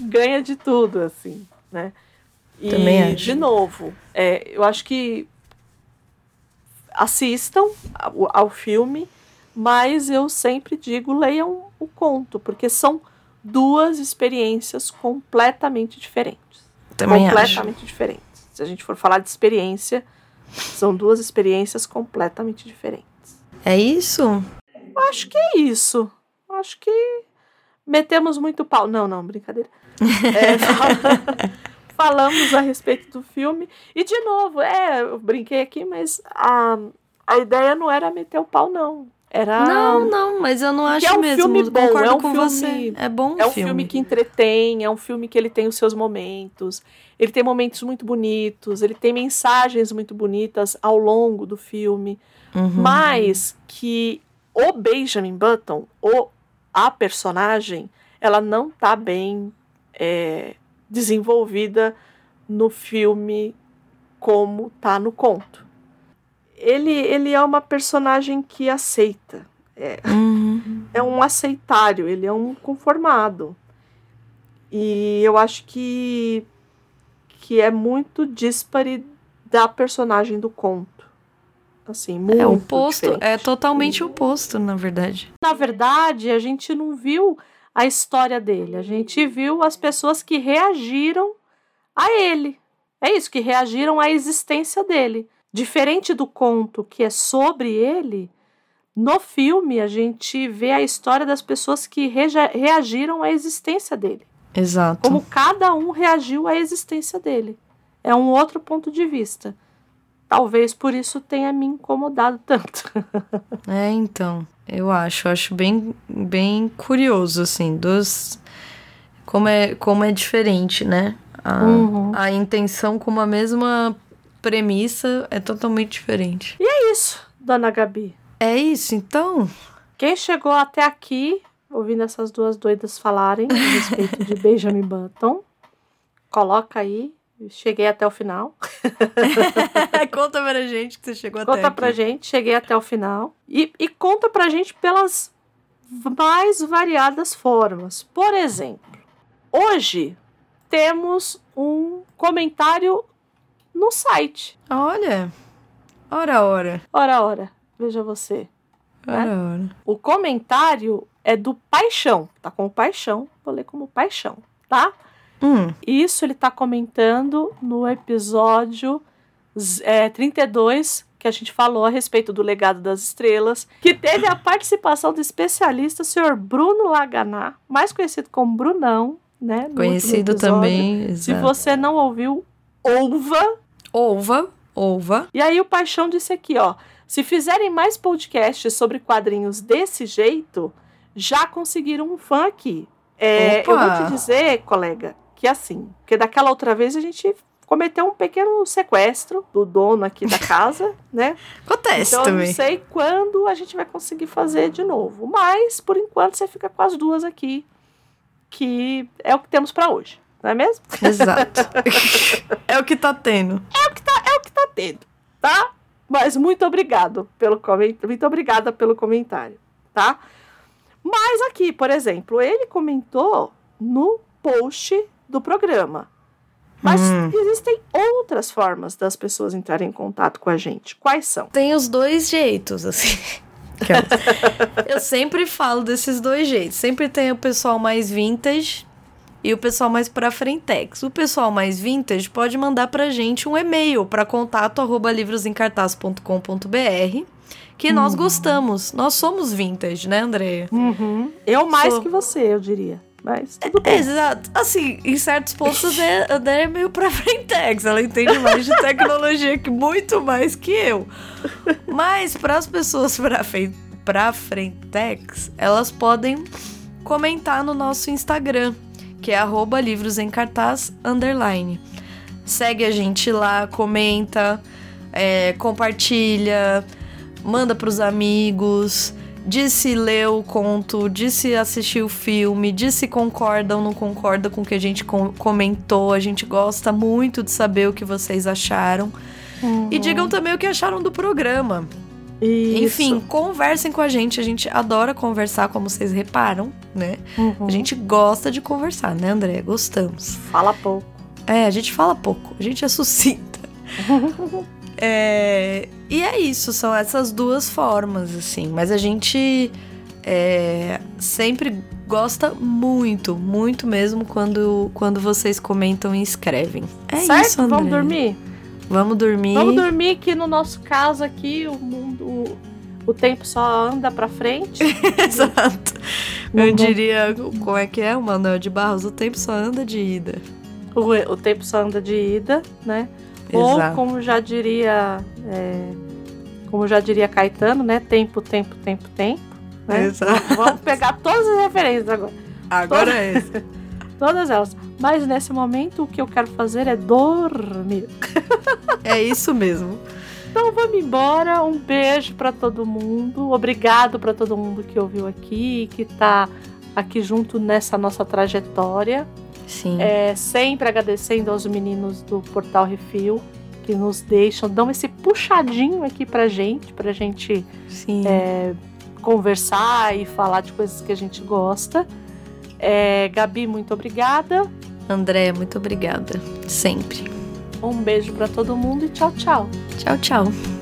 ganha de tudo, assim, né? E, também acho. de novo, é, eu acho que assistam ao, ao filme, mas eu sempre digo leiam o conto, porque são duas experiências completamente diferentes. Também completamente acho. diferentes. Se a gente for falar de experiência, são duas experiências completamente diferentes. É isso? Acho que é isso. Acho que metemos muito pau. Não, não, brincadeira. É, falamos a respeito do filme. E, de novo, é, eu brinquei aqui, mas a, a ideia não era meter o pau, não. Era. Não, não, mas eu não acho é um mesmo. Filme bom, concordo é um com filme, você. É bom É um filme. filme que entretém, é um filme que ele tem os seus momentos. Ele tem momentos muito bonitos, ele tem mensagens muito bonitas ao longo do filme. Uhum. Mas que o Benjamin Button, o, a personagem, ela não tá bem é, desenvolvida no filme como tá no conto. Ele, ele é uma personagem que aceita. É, Uhum. é um aceitário, ele é um conformado. E eu acho que, que é muito dispare da personagem do conto. Assim, muito É o oposto, diferente. é totalmente oposto, na verdade. Na verdade, a gente não viu a história dele, a gente viu as pessoas que reagiram a ele. É isso, que reagiram à existência dele. Diferente do conto que é sobre ele, no filme a gente vê a história das pessoas que reagiram à existência dele. Exato. Como cada um reagiu à existência dele. É um outro ponto de vista. Talvez por isso tenha me incomodado tanto. É, então, eu acho, eu acho bem, bem curioso, assim, dos... Como é, como é diferente, né? A, Uhum. a intenção com uma mesma premissa é totalmente diferente. É isso, dona Gabi. É isso, então? Quem chegou até aqui, ouvindo essas duas doidas falarem a respeito de Benjamin Button, coloca aí. Cheguei até o final. Conta pra gente que você chegou até Conta pra gente, cheguei até o final. E, e conta pra gente pelas mais variadas formas. Por exemplo, hoje temos um comentário no site. Olha, ora, ora, Ora, ora, veja você. ora, ora. O comentário é do Paixão. Tá com Paixão, vou ler como Paixão, tá? Hum, Isso ele tá comentando no episódio é, 32, que a gente falou a respeito do legado das estrelas, que teve a participação do especialista senhor Bruno Laganá, mais conhecido como Brunão, né? conhecido também. Se exato. você não ouviu, ouva. Ova, ova. E aí o Paixão disse aqui, ó. Se fizerem mais podcasts sobre quadrinhos desse jeito, já conseguiram um fã aqui. É, eu vou te dizer, colega, que assim, porque daquela outra vez a gente cometeu um pequeno sequestro do dono aqui da casa, né? Acontece Então eu não também. sei quando a gente vai conseguir fazer de novo. Mas, por enquanto, você fica com as duas aqui, que é o que temos pra hoje, não é mesmo? Exato. é o que tá tendo. é o que tá tendo, tá? Mas muito obrigado pelo comentário. Muito obrigada pelo comentário, tá? Mas aqui, por exemplo, ele comentou no post do programa. Mas Hum. existem outras formas das pessoas entrarem em contato com a gente. Quais são? Tem os dois jeitos, assim. Aquelas. Eu sempre falo desses dois jeitos. Sempre tem o pessoal mais vintage e o pessoal mais pra frentex. O pessoal mais vintage pode mandar pra gente um e-mail para contato arroba livrosencartaz.com.br que nós gostamos. Nós somos vintage, né, Andréia? Eu mais Sou. que você, eu diria. Mas tudo bem. Exato. Assim, em certos pontos a André- a é meio pra frentex. Ela entende mais de tecnologia que muito mais que eu. Mas para as pessoas pra, pra frentex, elas podem comentar no nosso Instagram, que é livros em cartaz underline. Segue a gente lá, comenta, é, compartilha, manda pros amigos, diz se leu o conto, diz se assistiu o filme, diz se concorda ou não concorda com o que a gente com- comentou. A gente gosta muito de saber o que vocês acharam. E digam também o que acharam do programa. Isso. Enfim, conversem com a gente. A gente adora conversar, como vocês reparam, né? Uhum. A gente gosta de conversar, né, André? Gostamos. fala pouco. É, a gente fala pouco, a gente é sucinta. É, e é isso, são essas duas formas, assim. Mas a gente é, sempre gosta muito, muito mesmo quando, quando vocês comentam e escrevem. É certo? isso, André. Vamos dormir? Vamos dormir. Vamos dormir que no nosso caso aqui o mundo, o tempo só anda pra frente. Exato. Não Eu diria, como é que é o Manuel de Barros? O tempo só anda de ida. O, o tempo só anda de ida, né? Ou Exato. como já diria, é, como já diria Caetano, né? Tempo, tempo, tempo, tempo. Né? Exato. Vamos pegar todas as referências agora, Agora é esse. todas elas. Mas nesse momento o que eu quero fazer é dormir. É isso mesmo. Então vamos embora. Um beijo pra todo mundo. Obrigado pra todo mundo que ouviu aqui, que tá aqui junto nessa nossa trajetória. Sim. É, sempre agradecendo aos meninos do Portal Refil que nos deixam, dão esse puxadinho aqui pra gente, pra gente é, conversar e falar de coisas que a gente gosta. É, Gabi, muito obrigada. André, muito obrigada. Sempre. Um beijo para todo mundo e tchau, tchau. Tchau, tchau.